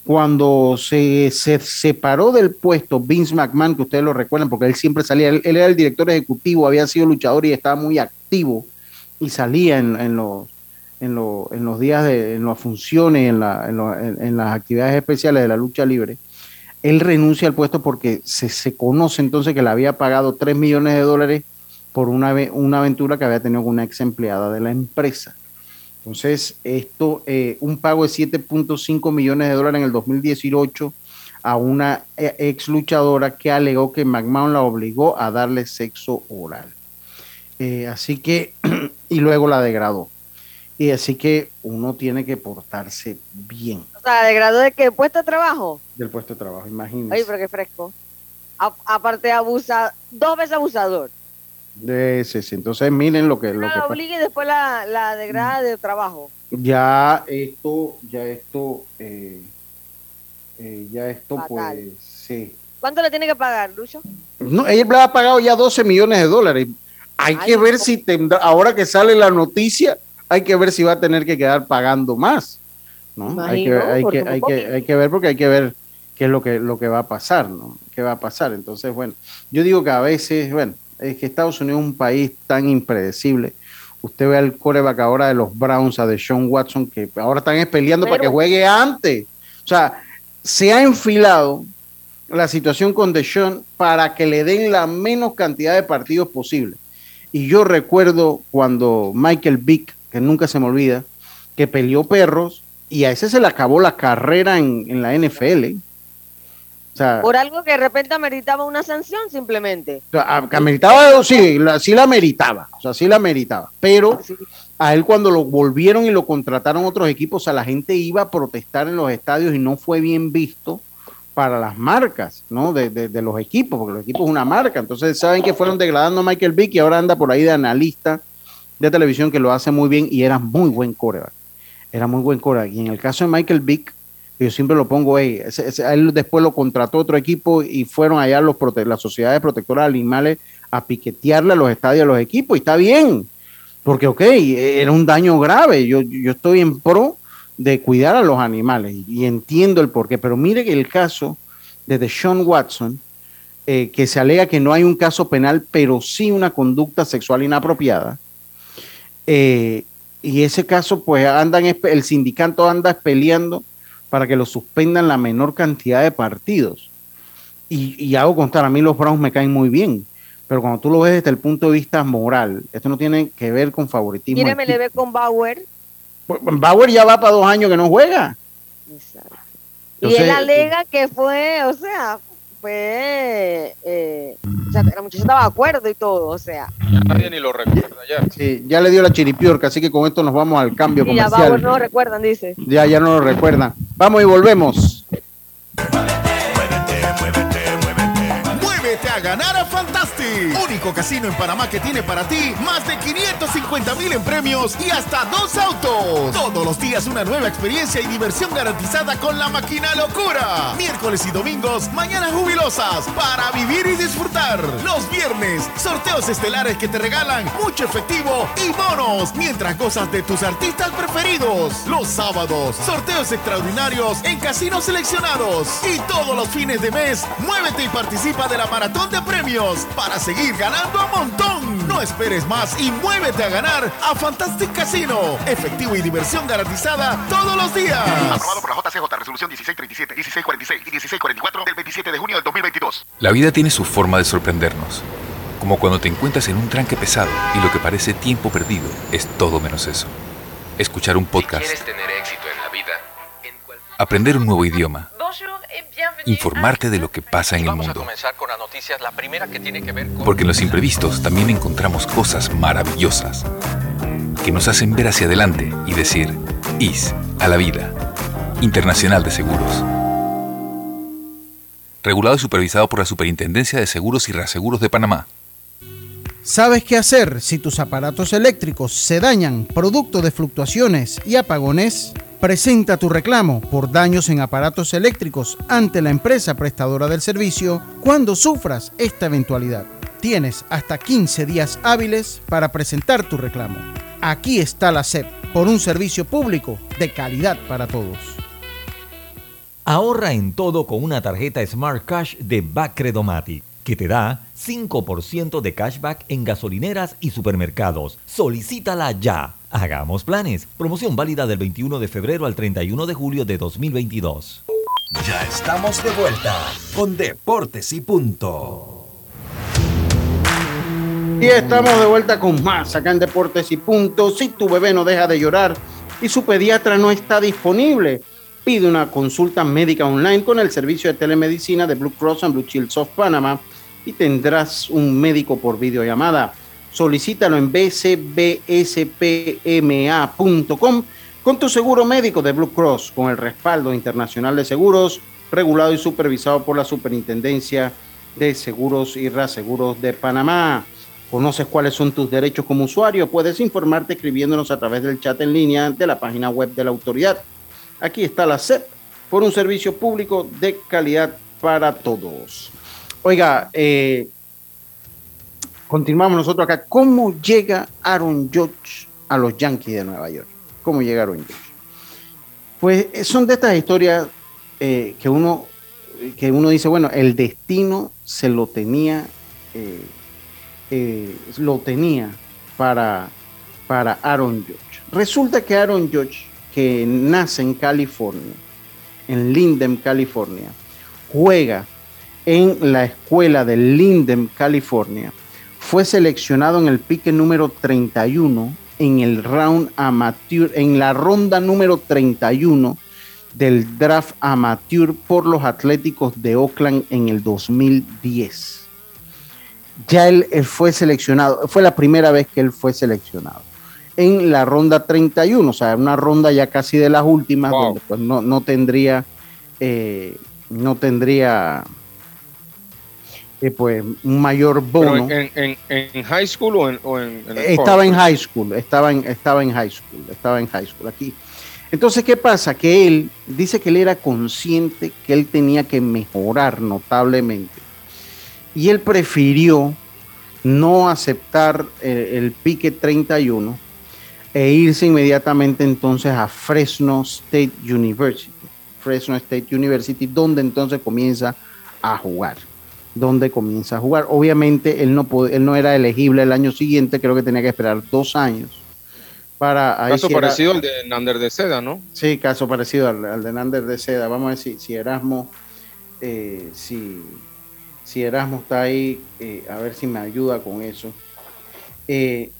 cuando se, se separó del puesto Vince McMahon, que ustedes lo recuerdan, porque él siempre salía, él, era el director ejecutivo, había sido luchador y estaba muy activo y salía en los, en, lo- en los días, de, en las funciones, en, las actividades especiales de la lucha libre. Él renuncia al puesto porque se, se conoce entonces que le había pagado 3 millones de dólares por una, una aventura que había tenido con una ex empleada de la empresa. Entonces, esto, eh, un pago de 7.5 millones de dólares en el 2018 a una eh, ex luchadora que alegó que McMahon la obligó a darle sexo oral. Eh, así que, y luego la degradó. Y así que uno tiene que portarse bien O sea, ¿de grado de qué? ¿Puesto de trabajo? del puesto de trabajo, imagínense. Oye, pero qué fresco. A- aparte abusa, dos veces abusador. De ese, sí. Entonces, miren lo que, lo que la pasa. obliga y después la, la degrada de trabajo. Ya esto, ya esto, eh, eh, ya esto, Fatal. pues, sí. ¿Cuánto le tiene que pagar, Lucho? No, ella le ha pagado ya 12 millones de dólares. Hay Ay, que ver no. si tendrá, ahora que sale la noticia, hay que ver si va a tener que quedar pagando más. ¿no? Hay, que, hay, que, hay, que, hay que ver porque hay que ver qué es lo que, lo que va a pasar, ¿no? ¿Qué va a pasar? Entonces, bueno, yo digo que a veces, bueno, es que Estados Unidos es un país tan impredecible. Usted ve al coreback ahora de los Browns, a Sean Watson, que ahora están peleando para que Pero- juegue antes. O sea, se ha enfilado la situación con Deshaun para que le den la menos cantidad de partidos posible. Y yo recuerdo cuando Michael Vick, que nunca se me olvida, que peleó perros y a ese se le acabó la carrera en, en la NFL. O sea, Por algo que de repente ameritaba una sanción simplemente. ameritaba, sí, la, sí la meritaba, o sea, sí la meritaba, pero a él cuando lo volvieron y lo contrataron otros equipos, o sea, la gente iba a protestar en los estadios y no fue bien visto para las marcas, ¿no? De, de- de los equipos, porque los equipos es una marca, entonces saben que fueron degradando a Michael Vick y ahora anda por ahí de analista de televisión que lo hace muy bien y era muy buen coreback, era muy buen coreback, y en el caso de Michael Vick, yo siempre lo pongo, hey, él después lo contrató otro equipo y fueron allá los prote- las sociedades protectoras de animales a piquetearle a los estadios a los equipos y está bien, porque ok, era un daño grave, yo, yo estoy en pro de cuidar a los animales y, y entiendo el porqué, pero mire que el caso de Deshaun Watson, eh, que se alega que no hay un caso penal, pero sí una conducta sexual inapropiada, eh, y ese caso, pues andan, el sindicato anda peleando para que lo suspendan la menor cantidad de partidos. Y, y hago constar, a mí los Browns me caen muy bien, pero cuando tú lo ves desde el punto de vista moral, esto no tiene que ver con favoritismo. Mire, me le ve con Bauer. Bauer ya va para dos años que no juega. Y Entonces- él alega que fue, o sea, fue. eh, o sea, la muchacha estaba de acuerdo y todo, o sea. Nadie ni lo recuerda ya. Sí, ya le dio la chiripiorca, así que con esto nos vamos al cambio Y ya comercial. Bauer no lo recuerdan, dice. Ya, ya no lo recuerdan. Vamos y volvemos. A ganar a Fantastic, único casino en Panamá que tiene para ti más de 550 mil en premios y hasta dos autos. Todos los días una nueva experiencia y diversión garantizada con la máquina locura. Miércoles y domingos, mañanas jubilosas para vivir y disfrutar. Los viernes, sorteos estelares que te regalan mucho efectivo y bonos mientras gozas de tus artistas preferidos. Los sábados, sorteos extraordinarios en casinos seleccionados. Y todos los fines de mes, muévete y participa de la maratón de premios para seguir ganando a montón. No esperes más y muévete a ganar a Fantastic Casino. Efectivo y diversión garantizada todos los días. Aprobado por la JCJ, resolución 1637, 1646 y 1644 del 27 de junio del 2022. La vida tiene su forma de sorprendernos, como cuando te encuentras en un tranque pesado y lo que parece tiempo perdido es todo menos eso. Escuchar un podcast, ¿Quieres tener éxito en la vida? aprender un nuevo idioma, informarte de lo que pasa en el Vamos a mundo. comenzar con la noticia, la primera que tiene que ver con... Porque en los imprevistos también encontramos cosas maravillosas que nos hacen ver hacia adelante y decir, IS a la vida. Internacional de Seguros. Regulado y supervisado por la Superintendencia de Seguros y Reaseguros de Panamá. ¿Sabes qué hacer si tus aparatos eléctricos se dañan producto de fluctuaciones y apagones? Presenta tu reclamo por daños en aparatos eléctricos ante la empresa prestadora del servicio cuando sufras esta eventualidad. Tienes hasta 15 días hábiles para presentar tu reclamo. Aquí está la SEP por un servicio público de calidad para todos. Ahorra en todo con una tarjeta Smart Cash de Bacredomatic que te da 5% de cashback en gasolineras y supermercados. Solicítala ya. Hagamos planes. Promoción válida del 21 de febrero al 31 de julio de 2022. Ya estamos de vuelta con Deportes y Punto. Y estamos de vuelta con más acá en Deportes y Punto. Si tu bebé no deja de llorar y su pediatra no está disponible, pide una consulta médica online con el servicio de telemedicina de Blue Cross and Blue Shield of Panama y tendrás un médico por videollamada. Solicítalo en bcbspma.com con tu seguro médico de Blue Cross, con el respaldo internacional de seguros, regulado y supervisado por la Superintendencia de Seguros y Reaseguros de Panamá. ¿Conoces cuáles son tus derechos como usuario? Puedes informarte escribiéndonos a través del chat en línea de la página web de la autoridad. Aquí está la SEP por un servicio público de calidad para todos. Oiga, eh, continuamos nosotros acá. ¿Cómo llega Aaron Judge a los Yankees de Nueva York? ¿Cómo llega Aaron Judge? Pues eh, son de estas historias eh, que, uno, que uno dice, bueno, el destino se lo tenía, lo tenía para, para Aaron Judge. Resulta que Aaron Judge, que nace en California, en Linden, California, juega en la escuela de Linden, California. Fue seleccionado en el pique número 31 en el round amateur, en la ronda número 31 del draft amateur por los Atléticos de Oakland en el 2010. Ya él, fue seleccionado, fue la primera vez que él fue seleccionado en la ronda 31, o sea, una ronda ya casi de las últimas, donde pues no, no tendría, eh, no tendría eh, pues un mayor bono. En, en, high school o en, o estaba en high school, estaba en, estaba en high school, estaba en high school aquí. Entonces, ¿qué pasa? Que él dice que él era consciente que él tenía que mejorar notablemente. Y él prefirió no aceptar el, el pique 31 e irse inmediatamente entonces a Fresno State University. Fresno State University, donde entonces comienza a jugar donde comienza a jugar. Obviamente él no, él no era elegible el año siguiente, creo que tenía que esperar dos años. Para, caso parecido al de Nander de Seda, ¿no? Sí, caso parecido al, de Nander de Seda. Vamos a ver si, si Erasmo, eh, si, si Erasmo está ahí, eh, a ver si me ayuda con eso. Eh,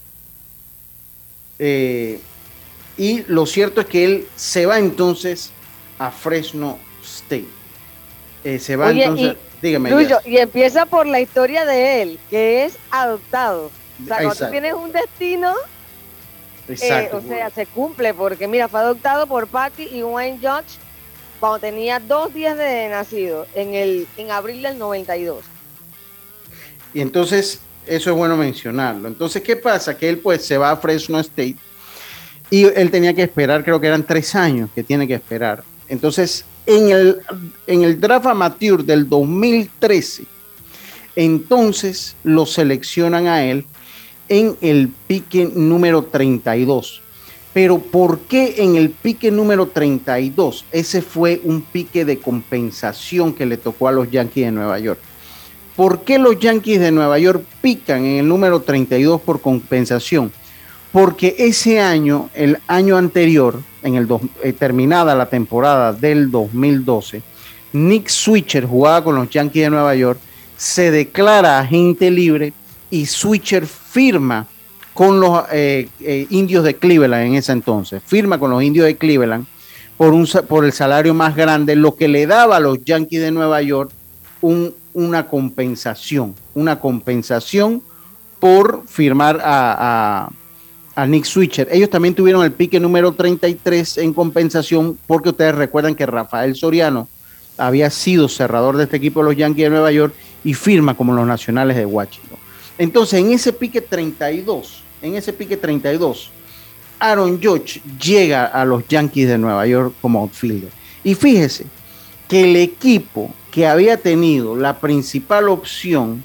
y lo cierto es que él se va entonces a Fresno State. se va entonces y empieza por la historia de él, que es adoptado. O sea, cuando tú tienes un destino, eh, o sea, se cumple, porque mira, fue adoptado por Patty y Wayne Judge cuando tenía dos días de nacido, en, el, en abril del 92. Y entonces, eso es bueno mencionarlo. Entonces, ¿qué pasa? Que él pues se va a Fresno State y él tenía que esperar, creo que eran tres años que tiene que esperar. Entonces, en el, en el draft amateur del 2013, entonces lo seleccionan a él en el pique número 32. Pero ¿por qué en el pique número 32? Ese fue un pique de compensación que le tocó a los Yankees de Nueva York. ¿Por qué los Yankees de Nueva York pican en el número 32 por compensación? Porque ese año, el año anterior, en el eh, terminada la temporada del 2012, Nick Switcher jugaba con los Yankees de Nueva York, se declara agente libre y Switcher firma con los eh, eh, indios de Cleveland en ese entonces, firma con los indios de Cleveland por, un, por el salario más grande, lo que le daba a los Yankees de Nueva York un, una compensación, una compensación por firmar a Nick Switcher. Ellos también tuvieron el pique número 33 en compensación porque ustedes recuerdan que Rafael Soriano había sido cerrador de este equipo de los Yankees de Nueva York y firma como los nacionales de Washington. Entonces, en ese pique 32, en ese pique 32, Aaron Judge llega a los Yankees de Nueva York como outfielder. Y fíjese que el equipo que había tenido la principal opción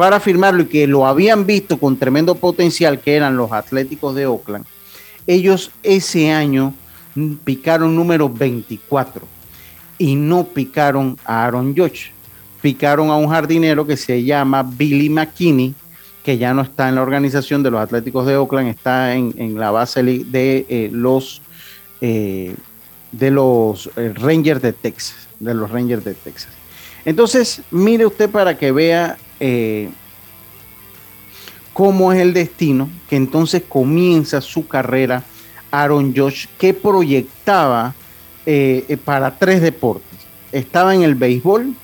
para firmarlo y que lo habían visto con tremendo potencial, que eran los Atléticos de Oakland, ellos ese año picaron número 24 y no picaron a Aaron Judge. Picaron a un jardinero que se llama Billy McKinney, que ya no está en la organización de los Atléticos de Oakland, está en, la base de eh, los eh, de los eh, Rangers de Texas, de los Rangers de Texas. Entonces, mire usted para que vea cómo es el destino, que entonces comienza su carrera Aaron Josh, que proyectaba para tres deportes. Estaba en el béisbol,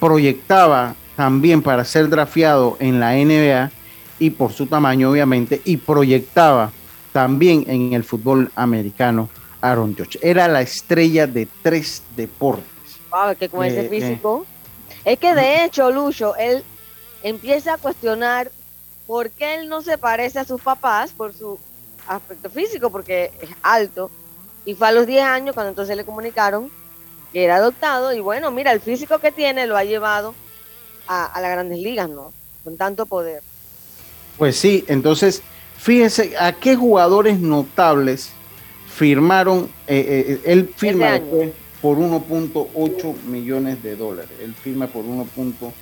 proyectaba también para ser drafeado en la NBA y por su tamaño obviamente y proyectaba también en el fútbol americano Aaron Judge. Era la estrella de tres deportes. Wow, que con ese eh, eh. físico. Es que de hecho, Lucho, él empieza a cuestionar por qué él no se parece a sus papás por su aspecto físico, porque es alto. Y fue a los 10 años cuando entonces le comunicaron que era adoptado. Y bueno, mira, el físico que tiene lo ha llevado a, las grandes ligas, ¿no? Con tanto poder. Pues sí, entonces, fíjese a qué jugadores notables firmaron, eh, eh, él firma este por 1.8 millones de dólares, él firma por 1.8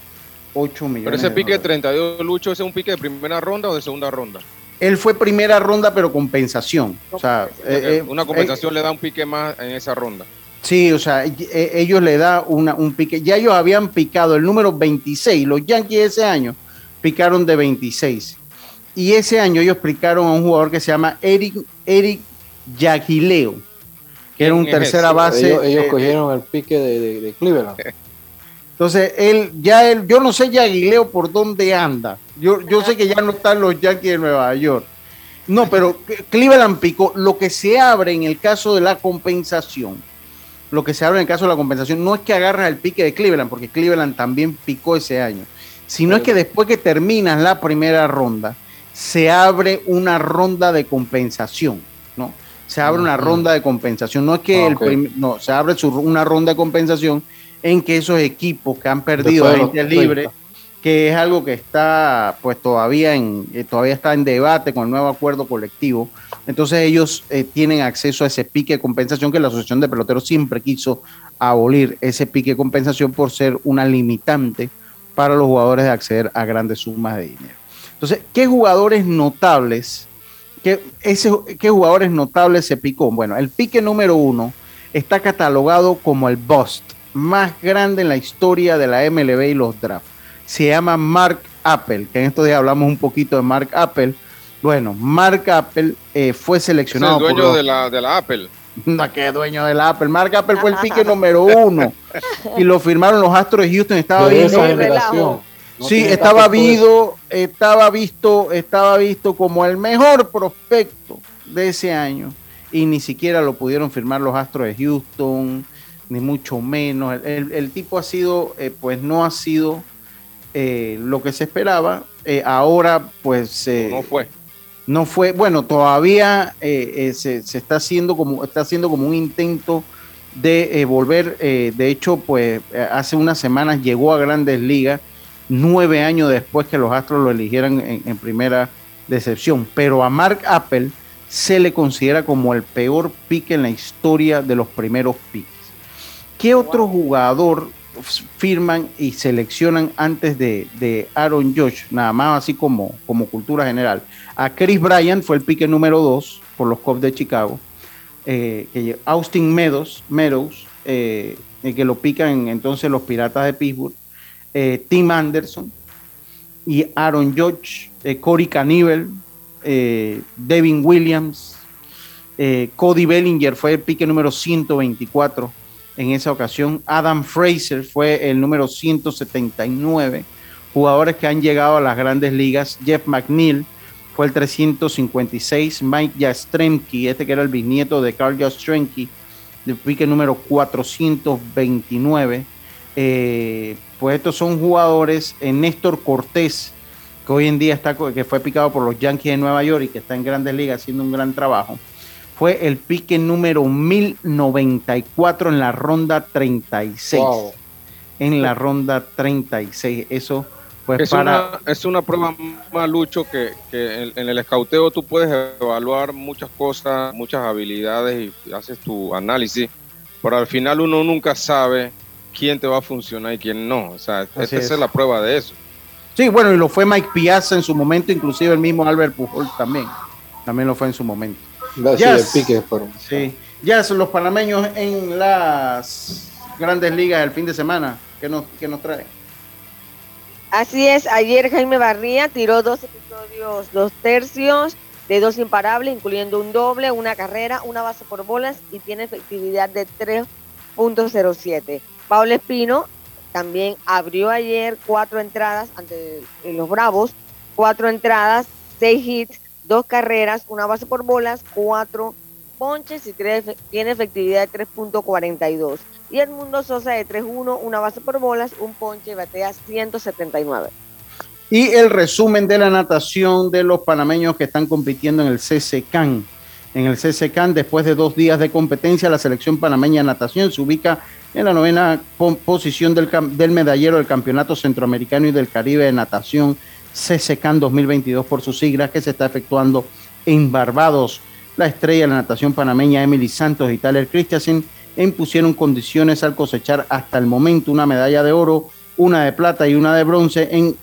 millones. Pero ese pique de 32 Lucho, ¿ese es un pique de primera ronda o de segunda ronda? Él fue primera ronda, pero compensación. O sea, eh, una compensación le da un pique más en esa ronda. Sí, o sea, ellos le da una, un pique. Ya ellos habían picado el número 26. Los Yankees ese año picaron de 26. Y ese año ellos picaron a un jugador que se llama Eric, Eric Yaguileo, que era un tercera base. Ellos, cogieron el pique de, Cleveland. Entonces, él, ya él, yo no sé Yaguileo por dónde anda. Yo, yo sé que ya no están los Yankees de Nueva York. No, pero Cleveland picó. Lo que se abre en el caso de la compensación lo que se habla en el caso de la compensación no es que agarras el pique de Cleveland, porque Cleveland también picó ese año, sino es que después que terminas la primera ronda, se abre una ronda de compensación, ¿no? Se abre una ronda de compensación, no es que ah, el no, se abre una ronda de compensación en que esos equipos que han perdido gente libre que es algo que está pues todavía en eh, todavía está en debate con el nuevo acuerdo colectivo. Entonces ellos eh, tienen acceso a ese pique de compensación que la Asociación de Peloteros siempre quiso abolir ese pique de compensación por ser una limitante para los jugadores de acceder a grandes sumas de dinero. Entonces, ¿qué jugadores notables, qué, ese, qué jugadores notables se picó? Bueno, el pique número uno está catalogado como el bust más grande en la historia de la MLB y los drafts se llama Mark Apple, que en estos días hablamos un poquito de Mark Apple. Bueno, Mark Apple eh, fue seleccionado. Es el dueño de, la, de la Apple. No, que dueño de la Apple. Mark Apple fue el pique número uno. y lo firmaron los Astros de Houston. Estaba visto. sí, estaba visto, estaba visto, estaba visto como el mejor prospecto de ese año. Y ni siquiera lo pudieron firmar los Astros de Houston, ni mucho menos. El, tipo ha sido, eh, pues no ha sido eh, lo que se esperaba. Eh, ahora, pues. No fue. No fue. Bueno, todavía se, se, está haciendo como está haciendo como un intento de volver. de hecho, pues hace unas semanas llegó a Grandes Ligas, nueve años después que los Astros lo eligieran en, primera decepción. Pero a Mark Apple se le considera como el peor pique en la historia de los primeros piques. ¿Qué otro jugador firman y seleccionan antes de, Aaron Josh, nada más así como, como cultura general. A Chris Bryant fue el pique número 2 por los Cubs de Chicago. Eh, Austin Meadows, Meadows eh, que lo pican entonces los Piratas de Pittsburgh. Eh, Tim Anderson y Aaron Judge, Corey Canivel, Devin Williams, Cody Bellinger fue el pique número 124 en esa ocasión. Adam Fraser fue el número 179. Jugadores que han llegado a las grandes ligas. Jeff McNeil fue el 356. Mike Jastremki, este que era el bisnieto de Carl Jastremki, del pique número 429. Eh, pues estos son jugadores. Eh, Néstor Cortés que hoy en día está, que fue picado por los Yankees de Nueva York y que está en grandes ligas haciendo un gran trabajo, fue el pique número 1094 en la ronda 36. Wow. En la ronda 36. Eso pues es, para... una, es una prueba más, Lucho, que, que en, en el escauteo tú puedes evaluar muchas cosas, muchas habilidades y haces tu análisis, pero al final uno nunca sabe quién te va a funcionar y quién no. O sea, esa es. es la prueba de eso. Sí, bueno, y lo fue Mike Piazza en su momento, inclusive el mismo Albert Pujol también. También lo fue en su momento. Sí, Ya pique. Sí, ya son los panameños en las grandes ligas el fin de semana. ¿Qué nos, qué nos trae? Así es, ayer Jaime Barría tiró dos episodios, dos tercios de dos imparables, incluyendo un doble, una carrera, una base por bolas y tiene efectividad de 3.07. Pablo Espino también abrió ayer cuatro entradas ante los Bravos, cuatro entradas, seis hits, dos carreras, una base por bolas, cuatro ponches y tres- tiene efectividad de 3.42. Y Edmundo Sosa de 3-1, una base por bolas, un ponche y batea 179. Y el resumen de la natación de los panameños que están compitiendo en el CCCAN. En el CCCAN, después de dos días de competencia, la selección panameña de natación se ubica en la novena po- posición del, del medallero del Campeonato Centroamericano y del Caribe de Natación CCCAN 2022 por sus siglas que se está efectuando en Barbados. La estrella de la natación panameña Emily Santos y Tyler Christensen impusieron condiciones al cosechar hasta el momento una medalla de oro, una de plata y una de bronce en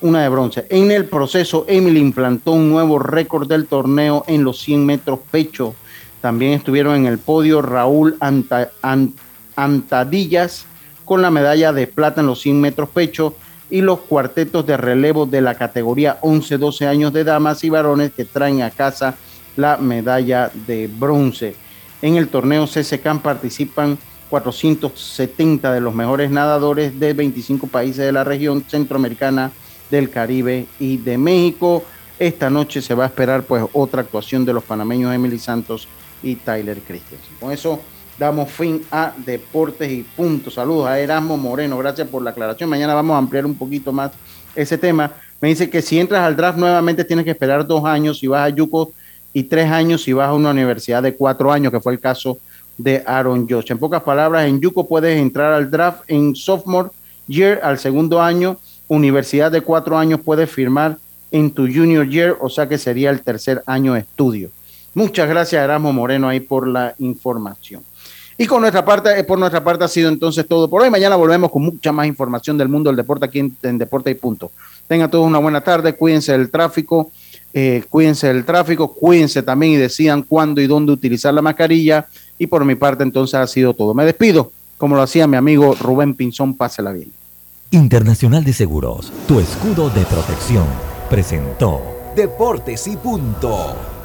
una de bronce. En el proceso, Emily implantó un nuevo récord del torneo en los 100 metros pecho. También estuvieron en el podio Raúl Anta- An- Antadillas con la medalla de plata en los 100 metros pecho y los cuartetos de relevo de la categoría 11-12 años de damas y varones que traen a casa la medalla de bronce. En el torneo CCCAM participan 470 de los mejores nadadores de 25 países de la región centroamericana, del Caribe y de México. Esta noche se va a esperar pues otra actuación de los panameños Emily Santos y Tyler Christensen. Con eso damos fin a Deportes y Punto. Saludos a Erasmo Moreno, gracias por la aclaración. Mañana vamos a ampliar un poquito más ese tema. Me dice que si entras al draft nuevamente tienes que esperar dos años si vas a Yuko y tres años si vas a una universidad de cuatro años, que fue el caso de Aaron Josh. En pocas palabras, en Yuko puedes entrar al draft en sophomore year, al segundo año, universidad de cuatro años puedes firmar en tu junior year, o sea que sería el tercer año de estudio. Muchas gracias, Erasmo Moreno, ahí por la información. Y con nuestra parte, eh, por nuestra parte ha sido entonces todo por hoy. Mañana volvemos con mucha más información del mundo del deporte aquí en, en Deporte y Punto. Tengan todos una buena tarde, cuídense del tráfico, eh, cuídense del tráfico, cuídense también y decidan cuándo y dónde utilizar la mascarilla. Y por mi parte entonces ha sido todo. Me despido, como lo hacía mi amigo Rubén Pinzón, pásela bien. Internacional de Seguros, tu escudo de protección, presentó Deportes y punto.